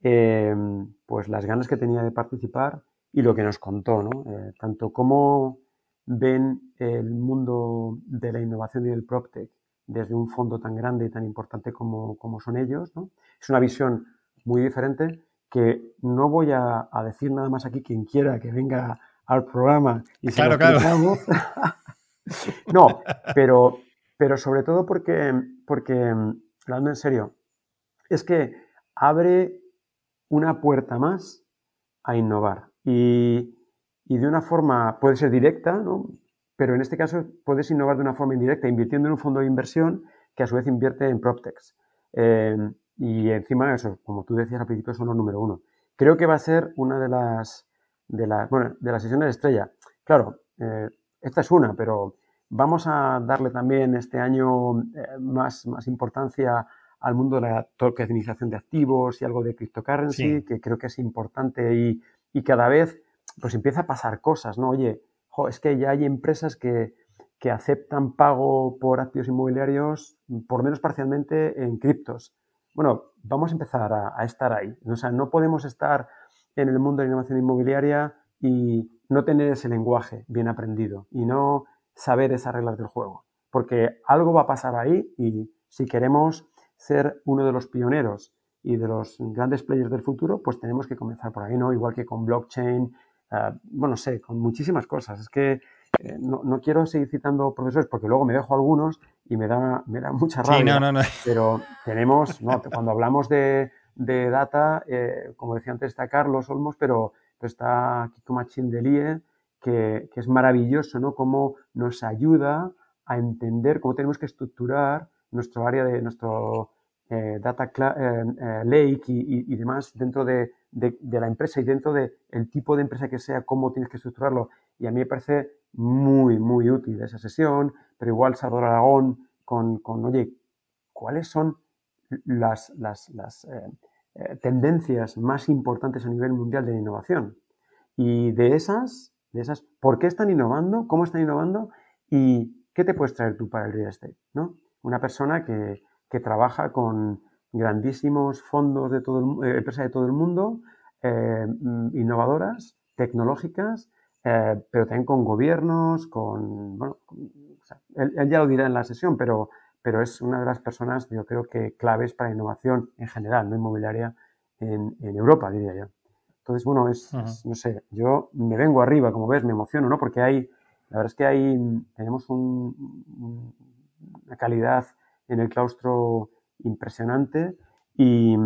Speaker 3: em, pues las ganas que tenía de participar y lo que nos contó, ¿no? Eh, tanto cómo ven el mundo de la innovación y del PropTech desde un fondo tan grande y tan importante como, son ellos. Es una visión muy diferente que no voy a, decir nada más aquí quien quiera que venga al programa y se
Speaker 2: claro,
Speaker 3: lo no, pero, pero sobre todo porque, porque, hablando en serio, es que abre una puerta más a innovar. Y, y de una forma, puede ser directa, ¿no? Pero en este caso puedes innovar de una forma indirecta, invirtiendo en un fondo de inversión que a su vez invierte en PropTechs. Eh, y encima, eso, como tú decías al principio, son los número uno. Creo que va a ser una de las, de las, bueno, de las sesiones de estrella. Claro, eh, esta es una, pero vamos a darle también este año eh, más, más importancia al mundo de la tokenización de activos y algo de cryptocurrency, que creo que es importante y, y, cada vez pues empieza a pasar cosas, ¿no? Oye, es que ya hay empresas que, aceptan pago por activos inmobiliarios, por lo menos parcialmente, en criptos. Bueno, vamos a empezar a, estar ahí. O sea, no podemos estar en el mundo de la innovación inmobiliaria y no tener ese lenguaje bien aprendido y no saber esas reglas del juego. Porque algo va a pasar ahí y si queremos ser uno de los pioneros y de los grandes players del futuro, pues tenemos que comenzar por ahí, ¿no? Igual que con blockchain, Ah, bueno, sé, con muchísimas cosas. Es que eh, no, quiero seguir citando profesores porque luego me dejo algunos y me da, me da mucha rabia.
Speaker 2: Sí, no, no, no.
Speaker 3: Pero tenemos, cuando hablamos de, data, eh, como decía antes, está Carlos Olmos, pero, está Kiko Machín de que, que es maravilloso, ¿no? Cómo nos ayuda a entender cómo tenemos que estructurar nuestro área de nuestro eh, data eh, eh, lake y, demás dentro de, la empresa y dentro del tipo de empresa que sea, cómo tienes que estructurarlo. Y a mí me parece muy, muy útil esa sesión, pero igual Salvador Aragón con, con oye, ¿cuáles son las, las, las tendencias más importantes a nivel mundial de innovación? Y de esas, de esas, ¿por qué están innovando? ¿Cómo están innovando? ¿Y qué te puedes traer tú para el real estate? ¿no? Una persona que, que trabaja con grandísimos fondos de todo el, eh, empresas de todo el mundo, eh, mm, innovadoras, tecnológicas, eh, pero también con gobiernos, con, bueno, él, ya lo dirá en la sesión, pero, pero es una de las personas, yo creo que claves para innovación en general, no inmobiliaria, en, Europa, diría yo. Entonces, bueno, es, no sé, yo me vengo arriba, como ves, me emociono, ¿no? Porque hay, la verdad es que hay, tenemos una calidad en el claustro impresionante y,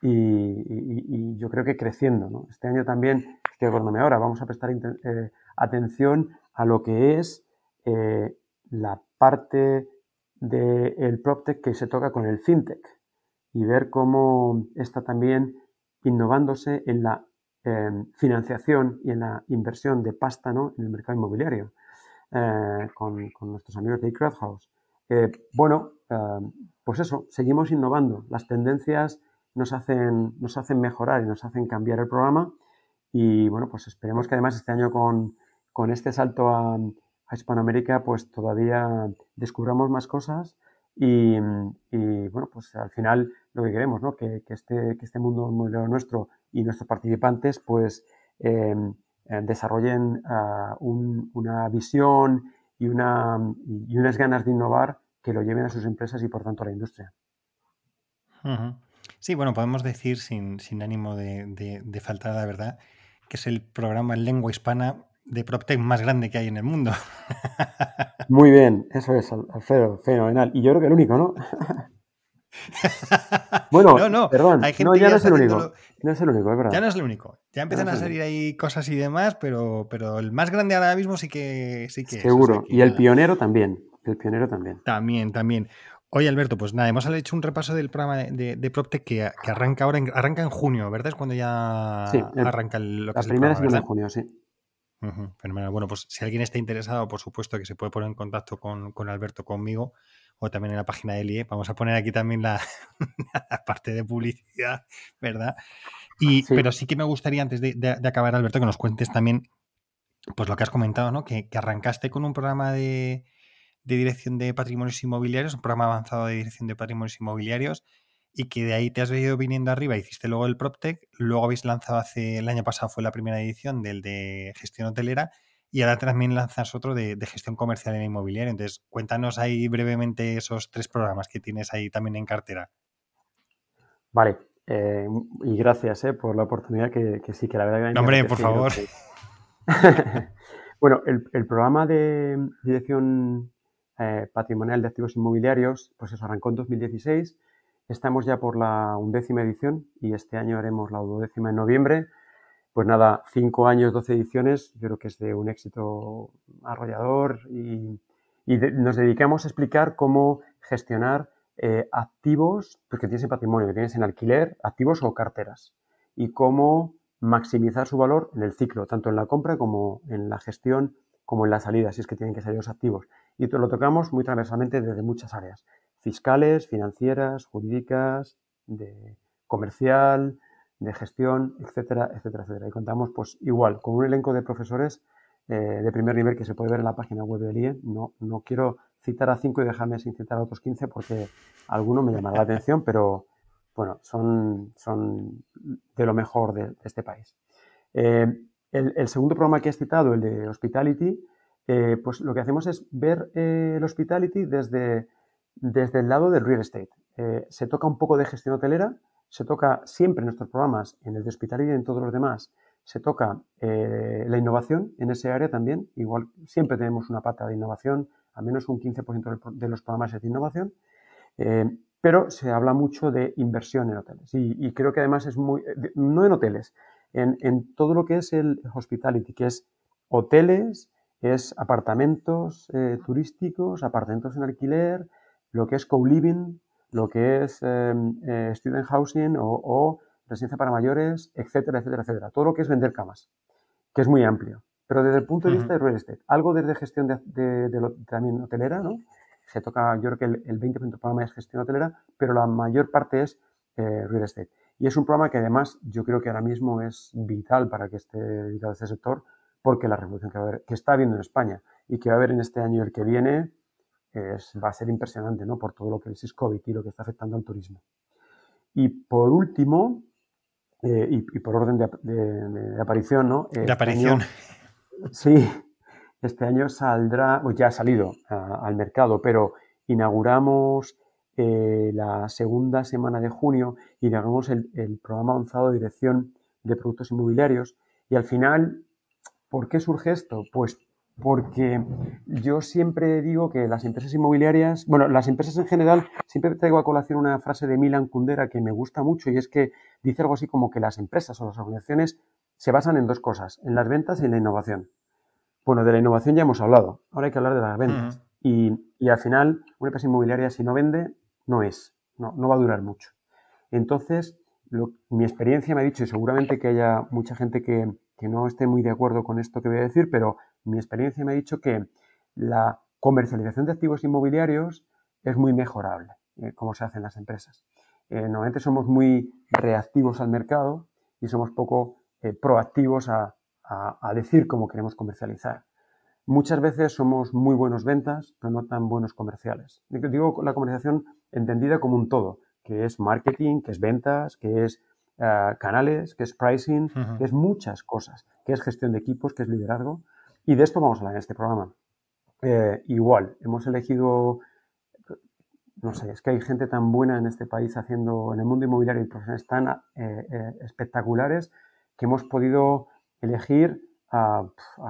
Speaker 3: y, yo creo que creciendo. ¿no? Este año también, estoy acordándome ahora, vamos a prestar eh, atención a lo que es eh, la parte del el PropTech que se toca con el FinTech y ver cómo está también innovándose en la em, financiación y en la inversión de pasta ¿no? en el mercado inmobiliario eh, con, con, nuestros amigos de Crowdhouse bueno, eh, pues eso, seguimos innovando. Las tendencias nos hacen, nos hacen mejorar y nos hacen cambiar el programa. Y bueno, pues esperemos que además este año con, este salto a, Hispanoamérica, pues todavía descubramos más cosas y, bueno, pues al final lo que queremos, ¿no? Que, este, que este mundo nuestro y nuestros participantes, pues eh, eh, desarrollen ah, una visión y unas ganas de innovar que lo lleven a sus empresas y por tanto a la industria.
Speaker 2: Sí, bueno, podemos decir sin, ánimo de, faltar a la verdad que es el programa en lengua hispana de PropTech más grande que hay en el mundo.
Speaker 3: Muy bien, eso es, Alfredo, fenomenal. Y yo creo que el único, ¿no? bueno, no, no, perdón, no, ya no es el único. No es el único, es verdad.
Speaker 2: Ya no es el único. Ya empiezan a salir ahí cosas y demás, pero, pero el más grande ahora mismo sí que sí que
Speaker 3: Seguro. y el pionero también. El pionero también.
Speaker 2: También, también. Oye, Alberto, pues nada, hemos hecho un repaso del programa de, de, PropTech que, arranca ahora, en, arranca en junio, ¿verdad? Es cuando ya arranca el,
Speaker 3: lo que La primera semana de junio, sí.
Speaker 2: Bueno, pues si alguien está interesado, por supuesto que se puede poner en contacto con, Alberto conmigo o también en la página de IE. Vamos a poner aquí también la, parte de publicidad, ¿verdad? Y, Pero sí que me gustaría, antes de, acabar, Alberto, que nos cuentes también pues lo que has comentado, ¿no? que arrancaste con un programa de, de dirección de patrimonios inmobiliarios, un programa avanzado de dirección de patrimonios inmobiliarios, y que de ahí te has venido viniendo arriba, hiciste luego el PropTech, luego habéis lanzado hace, el año pasado fue la primera edición del de gestión hotelera, y ahora también lanzas otro de, gestión comercial en inmobiliario. Entonces, cuéntanos ahí brevemente esos tres programas que tienes ahí también en cartera.
Speaker 3: Vale, eh, y gracias eh, por la oportunidad que, sí, que la verdad
Speaker 2: que... hombre, por favor.
Speaker 3: bueno, el, el, programa de dirección eh, patrimonial de activos inmobiliarios, pues eso arrancó en 2016. Estamos ya por la undécima edición y este año haremos la duodécima en noviembre. Pues nada, cinco años, doce ediciones, yo creo que es de un éxito arrollador y, nos dedicamos a explicar cómo gestionar eh, activos pues, que tienes en patrimonio, que tienes en alquiler, activos o carteras, y cómo maximizar su valor en el ciclo, tanto en la compra como en la gestión, como en la salida, si es que tienen que salir los activos y lo tocamos muy transversalmente desde muchas áreas, fiscales, financieras, jurídicas, de comercial, de gestión, etcétera, etcétera, etcétera. Y contamos pues igual con un elenco de profesores eh, de primer nivel que se puede ver en la página web del IE. No, no quiero citar a cinco y dejarme sin citar a otros 15 porque alguno me llamará la atención, pero bueno, son, son de lo mejor de, este país. Eh, el, el, segundo programa que has citado, el de Hospitality, pues lo que hacemos es ver eh, el hospitality desde, desde el lado del real estate. Eh, se toca un poco de gestión hotelera, se toca siempre en nuestros programas, en el de hospitality y en todos los demás, se toca eh, la innovación en ese área también. Igual siempre tenemos una pata de innovación, al menos un 15% de los programas es de innovación. Pero se habla mucho de inversión en hoteles. Y, creo que además es muy, no en hoteles, en, en, todo lo que es el hospitality, que es hoteles, es apartamentos eh, turísticos, apartamentos en alquiler, lo que es co-living, lo que es em, eh, student housing o, residencia para mayores, etcétera, etcétera, etcétera. Todo lo que es vender camas, que es muy amplio. Pero desde el punto de vista de real estate, algo desde gestión de, también hotelera, ¿no? Se toca, yo creo que el, 20% del programa es gestión hotelera, pero la mayor parte es eh, real estate. Y es un programa que además yo creo que ahora mismo es vital para que esté dedicado a este sector, porque la revolución que, va a haber, que está habiendo en España y que va a haber en este año y el que viene es, va a ser impresionante, ¿no? Por todo lo que es COVID y lo que está afectando al turismo. Y por último, eh, y, por orden de, aparición, ¿no?
Speaker 2: de este aparición.
Speaker 3: sí, este año saldrá, pues ya ha salido al mercado, pero inauguramos eh, la segunda semana de junio, inauguramos el, el programa avanzado de dirección de productos inmobiliarios y al final ¿Por qué surge esto? Pues porque yo siempre digo que las empresas inmobiliarias, bueno, las empresas en general, siempre traigo a colación una frase de Milan Kundera que me gusta mucho y es que dice algo así como que las empresas o las organizaciones se basan en dos cosas, en las ventas y en la innovación. Bueno, de la innovación ya hemos hablado, ahora hay que hablar de las ventas. y, al final, una empresa inmobiliaria si no vende, no es, no, no va a durar mucho. Entonces, mi experiencia me ha dicho, y seguramente que haya mucha gente que, que no esté muy de acuerdo con esto que voy a decir, pero mi experiencia me ha dicho que la comercialización de activos inmobiliarios es muy mejorable, eh, como se hace en las empresas. Eh, normalmente somos muy reactivos al mercado y somos poco eh, proactivos a, decir cómo queremos comercializar. Muchas veces somos muy buenos ventas, pero no tan buenos comerciales. Digo la comercialización entendida como un todo, que es marketing, que es ventas, que es eh, canales, que es pricing, que es muchas cosas, que es gestión de equipos, que es liderazgo. Y de esto vamos a hablar en este programa. Eh, igual, hemos elegido, no sé, es que hay gente tan buena en este país haciendo, en el mundo inmobiliario y profesiones tan eh, espectaculares que hemos podido elegir a,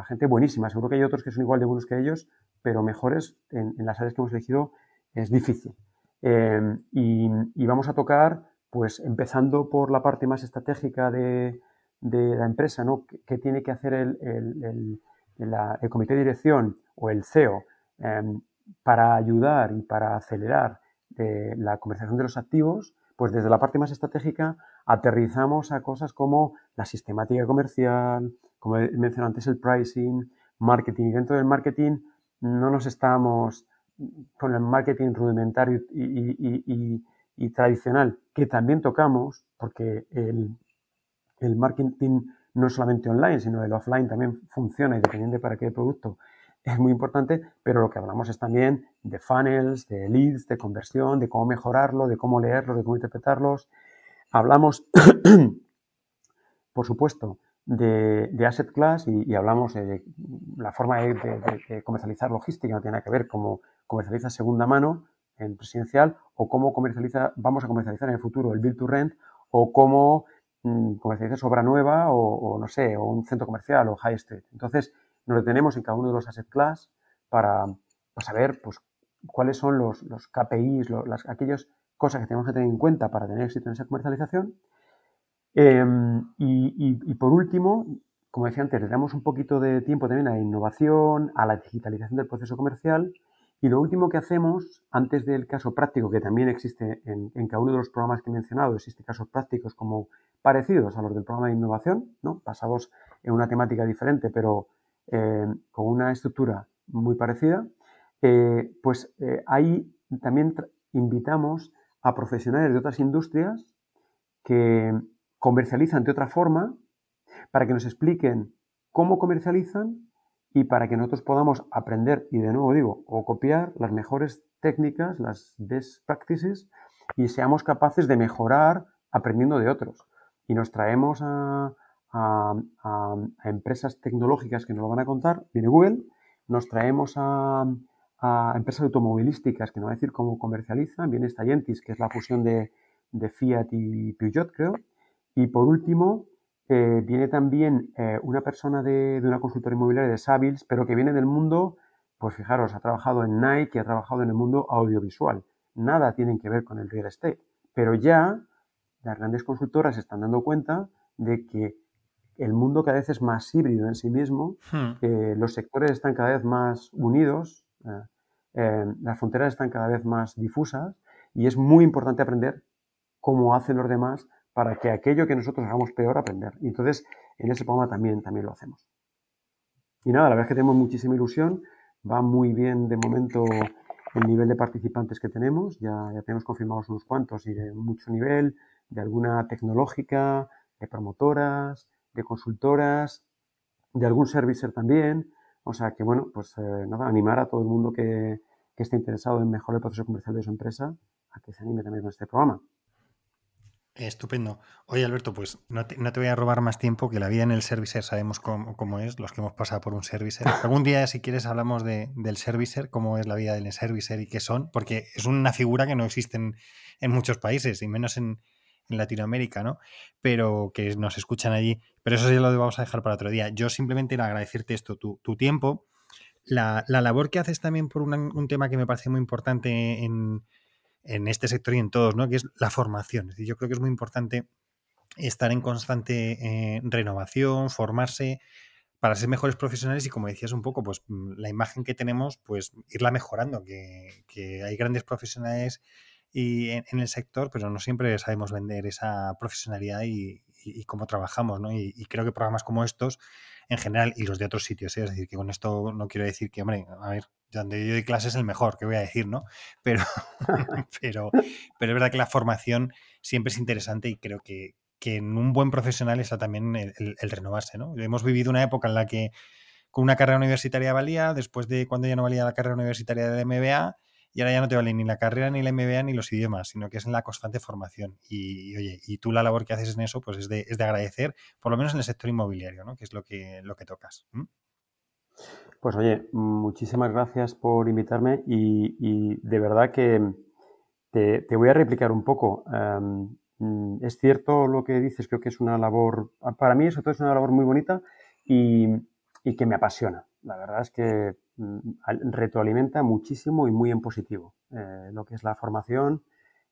Speaker 3: gente buenísima. Seguro que hay otros que son igual de buenos que ellos, pero mejores en, las áreas que hemos elegido es difícil. y, vamos a tocar pues empezando por la parte más estratégica de, la empresa, ¿no? ¿Qué tiene que hacer el, comité de dirección o el CEO em, para ayudar y para acelerar eh, la comercialización de los activos? Pues desde la parte más estratégica aterrizamos a cosas como la sistemática comercial, como he mencionado antes, el pricing, marketing. Y dentro del marketing no nos estamos con el marketing rudimentario y tradicional que también tocamos, porque el, el marketing no solamente online, sino el offline también funciona independiente para qué producto, es muy importante, pero lo que hablamos es también de funnels, de leads, de conversión, de cómo mejorarlo, de cómo leerlos, de cómo interpretarlos. Hablamos, por supuesto, de, asset class y, hablamos de la forma de, de, comercializar logística, no tiene nada que ver cómo comercializa segunda mano, en presidencial o cómo comercializa, vamos a comercializar en el futuro el build to rent o cómo mm, comercializar sobra nueva o, no sé, o un centro comercial o high street. Entonces, nos detenemos en cada uno de los asset class para, saber pues, cuáles son los, los KPIs, las, aquellas cosas que tenemos que tener en cuenta para tener éxito en esa comercialización. Em, y, y, por último, como decía antes, le damos un poquito de tiempo también a la innovación, a la digitalización del proceso comercial y lo último que hacemos, antes del caso práctico, que también existe en, cada uno de los programas que he mencionado, existe casos prácticos como parecidos a los del programa de innovación, ¿no? basados en una temática diferente, pero eh, con una estructura muy parecida, eh, pues eh, ahí también invitamos a profesionales de otras industrias que comercializan de otra forma para que nos expliquen cómo comercializan y para que nosotros podamos aprender, y de nuevo digo, o copiar las mejores técnicas, las best practices, y seamos capaces de mejorar aprendiendo de otros. Y nos traemos a, empresas tecnológicas que nos lo van a contar, viene Google, nos traemos a, empresas automovilísticas que nos va a decir cómo comercializan, viene Stellantis, que es la fusión de, Fiat y Peugeot, creo, y por último, eh, viene también eh, una persona de, una consultora inmobiliaria de Savils, pero que viene del mundo, pues fijaros, ha trabajado en Nike y ha trabajado en el mundo audiovisual. Nada tienen que ver con el real estate, pero ya las grandes consultoras se están dando cuenta de que el mundo cada vez es más híbrido en sí mismo, hmm. los sectores están cada vez más unidos, las fronteras están cada vez más difusas y es muy importante aprender cómo hacen los demás para que aquello que nosotros hagamos peor aprender. Y entonces, en ese programa también, también lo hacemos. Y nada, la verdad es que tenemos muchísima ilusión. Va muy bien de momento el nivel de participantes que tenemos. Ya, ya tenemos confirmados unos cuantos y de mucho nivel, de alguna tecnológica, de promotoras, de consultoras, de algún servicer también. O sea que, bueno, pues eh, nada, animar a todo el mundo que, que esté interesado en mejorar el proceso comercial de su empresa a que se anime también con este programa.
Speaker 2: Estupendo. Oye, Alberto, pues no te, voy a robar más tiempo, que la vida en el servicer sabemos cómo, es, los que hemos pasado por un servicer. Algún día, si quieres, hablamos de, del servicer, cómo es la vida del servicer y qué son, porque es una figura que no existe en, muchos países, y menos en, Latinoamérica, ¿no? Pero que nos escuchan allí. Pero eso ya lo vamos a dejar para otro día. Yo simplemente era agradecerte esto, tu, tiempo, la, labor que haces también por un tema que me parece muy importante en en este sector y en todos, ¿no? que es la formación. Es decir, yo creo que es muy importante estar en constante eh, renovación, formarse para ser mejores profesionales y como decías un poco, pues mm, la imagen que tenemos, pues irla mejorando, que, hay grandes profesionales y en, el sector, pero no siempre sabemos vender esa profesionalidad y, cómo trabajamos, ¿no? Y, creo que programas como estos, en general, y los de otros sitios, ¿eh? es decir, que con esto no quiero decir que, hombre, a ver, donde yo doy clases es el mejor, que voy a decir, ¿no? Pero, pero, pero es verdad que la formación siempre es interesante y creo que, en un buen profesional está también el, renovarse, ¿no? Hemos vivido una época en la que con una carrera universitaria valía, después de cuando ya no valía la carrera universitaria del MBA, y ahora ya no te vale ni la carrera, ni el MBA, ni los idiomas, sino que es en la constante formación. Y, oye, y tú la labor que haces en eso, pues es de, es de agradecer, por lo menos en el sector inmobiliario, ¿no? Que es lo que, lo que tocas.
Speaker 3: Pues oye, muchísimas gracias por invitarme y, de verdad que te, voy a replicar un poco. Mm, es cierto lo que dices, creo que es una labor, para mí eso todo es una labor muy bonita y, que me apasiona. La verdad es que mm, retroalimenta muchísimo y muy en positivo eh, lo que es la formación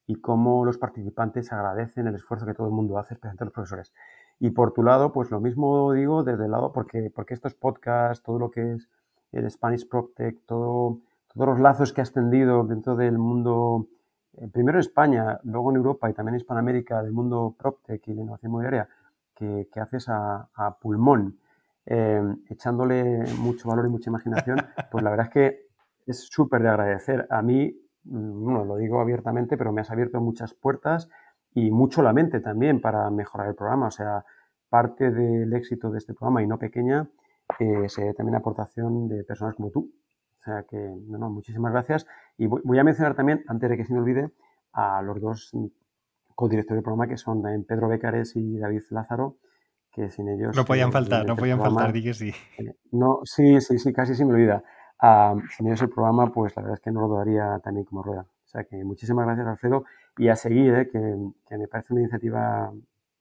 Speaker 3: y cómo los participantes agradecen el esfuerzo que todo el mundo hace, especialmente los profesores. Y por tu lado, pues lo mismo digo desde el lado, porque, porque estos podcasts, todo lo que es el Spanish PropTech, todo, todos los lazos que has tendido dentro del mundo, eh, primero en España, luego en Europa y también en Hispanoamérica, del mundo PropTech y la innovación inmobiliaria, que, que haces a, pulmón, eh, echándole mucho valor y mucha imaginación, pues la verdad es que es súper de agradecer. A mí, bueno, mm, lo digo abiertamente, pero me has abierto muchas puertas y mucho la mente también para mejorar el programa. O sea, parte del éxito de este programa y no pequeña que se dé también aportación de personas como tú. O sea que, no, no, muchísimas gracias. Y voy, a mencionar también, antes de que se me olvide, a los dos codirectores del programa que son Pedro Becares y David Lázaro, que sin ellos...
Speaker 2: No podían faltar, no podían faltar, di que sí.
Speaker 3: Eh, no, sí, sí, sí, casi se me olvida. Uh, sin ellos el programa, pues la verdad es que no lo daría también como rueda. O sea que muchísimas gracias, Alfredo, y a seguir, eh, que, que me parece una iniciativa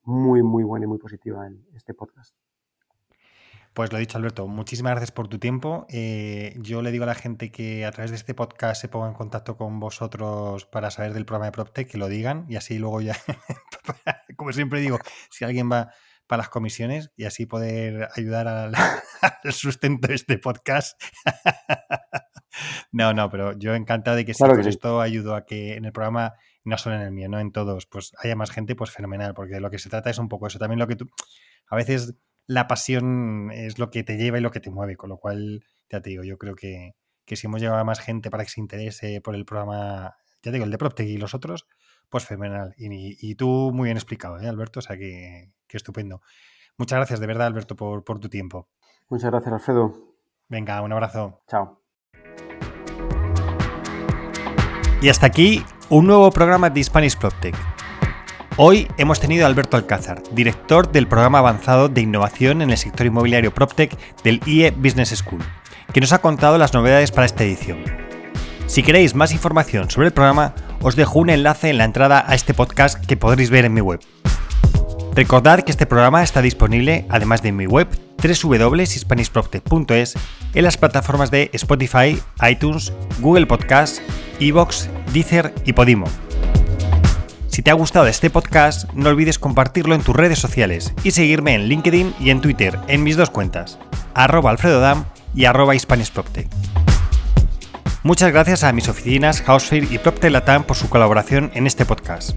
Speaker 3: muy, muy buena y muy positiva en este podcast.
Speaker 2: Pues lo he dicho, Alberto, muchísimas gracias por tu tiempo. Eh, yo le digo a la gente que a través de este podcast se ponga en contacto con vosotros para saber del programa de PropTech, que lo digan y así luego ya, como siempre digo, si alguien va para las comisiones y así poder ayudar al, sustento de este podcast. no, no, pero yo encantado de que, si pues esto ayudó a que en el programa, no solo en el mío, no en todos, pues haya más gente, pues fenomenal, porque de lo que se trata es un poco eso. También lo que tú, a veces la pasión es lo que te lleva y lo que te mueve, con lo cual, ya te digo, yo creo que, si hemos llevado a más gente para que se interese por el programa, ya te digo, el de PropTech y los otros, pues fenomenal. Y, tú muy bien explicado, ¿eh, Alberto? O sea que, estupendo. Muchas gracias de verdad, Alberto, por, por tu tiempo.
Speaker 3: Muchas gracias, Alfredo.
Speaker 2: Venga, un abrazo.
Speaker 3: Chao.
Speaker 2: Y hasta aquí un nuevo programa de Spanish PropTech. Hoy hemos tenido a Alberto Alcázar, director del programa avanzado de innovación en el sector inmobiliario PropTech del IE Business School, que nos ha contado las novedades para esta edición. Si queréis más información sobre el programa, os dejo un enlace en la entrada a este podcast que podréis ver en mi web Recordad que este programa está disponible, además de en mi web, www.hispanishprocte.es, en las plataformas de Spotify, iTunes, Google Podcasts, Evox, Deezer y Podimo. Si te ha gustado este podcast, no olvides compartirlo en tus redes sociales y seguirme en LinkedIn y en Twitter en mis dos cuentas, arroba alfredodam y arroba Muchas gracias a mis oficinas Housefair y Propte Latam por su colaboración en este podcast.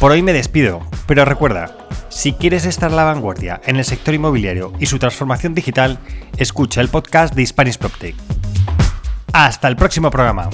Speaker 2: Por hoy me despido, pero recuerda, si quieres estar a la vanguardia en el sector inmobiliario y su transformación digital, escucha el podcast de Spanish PropTech. Hasta el próximo programa.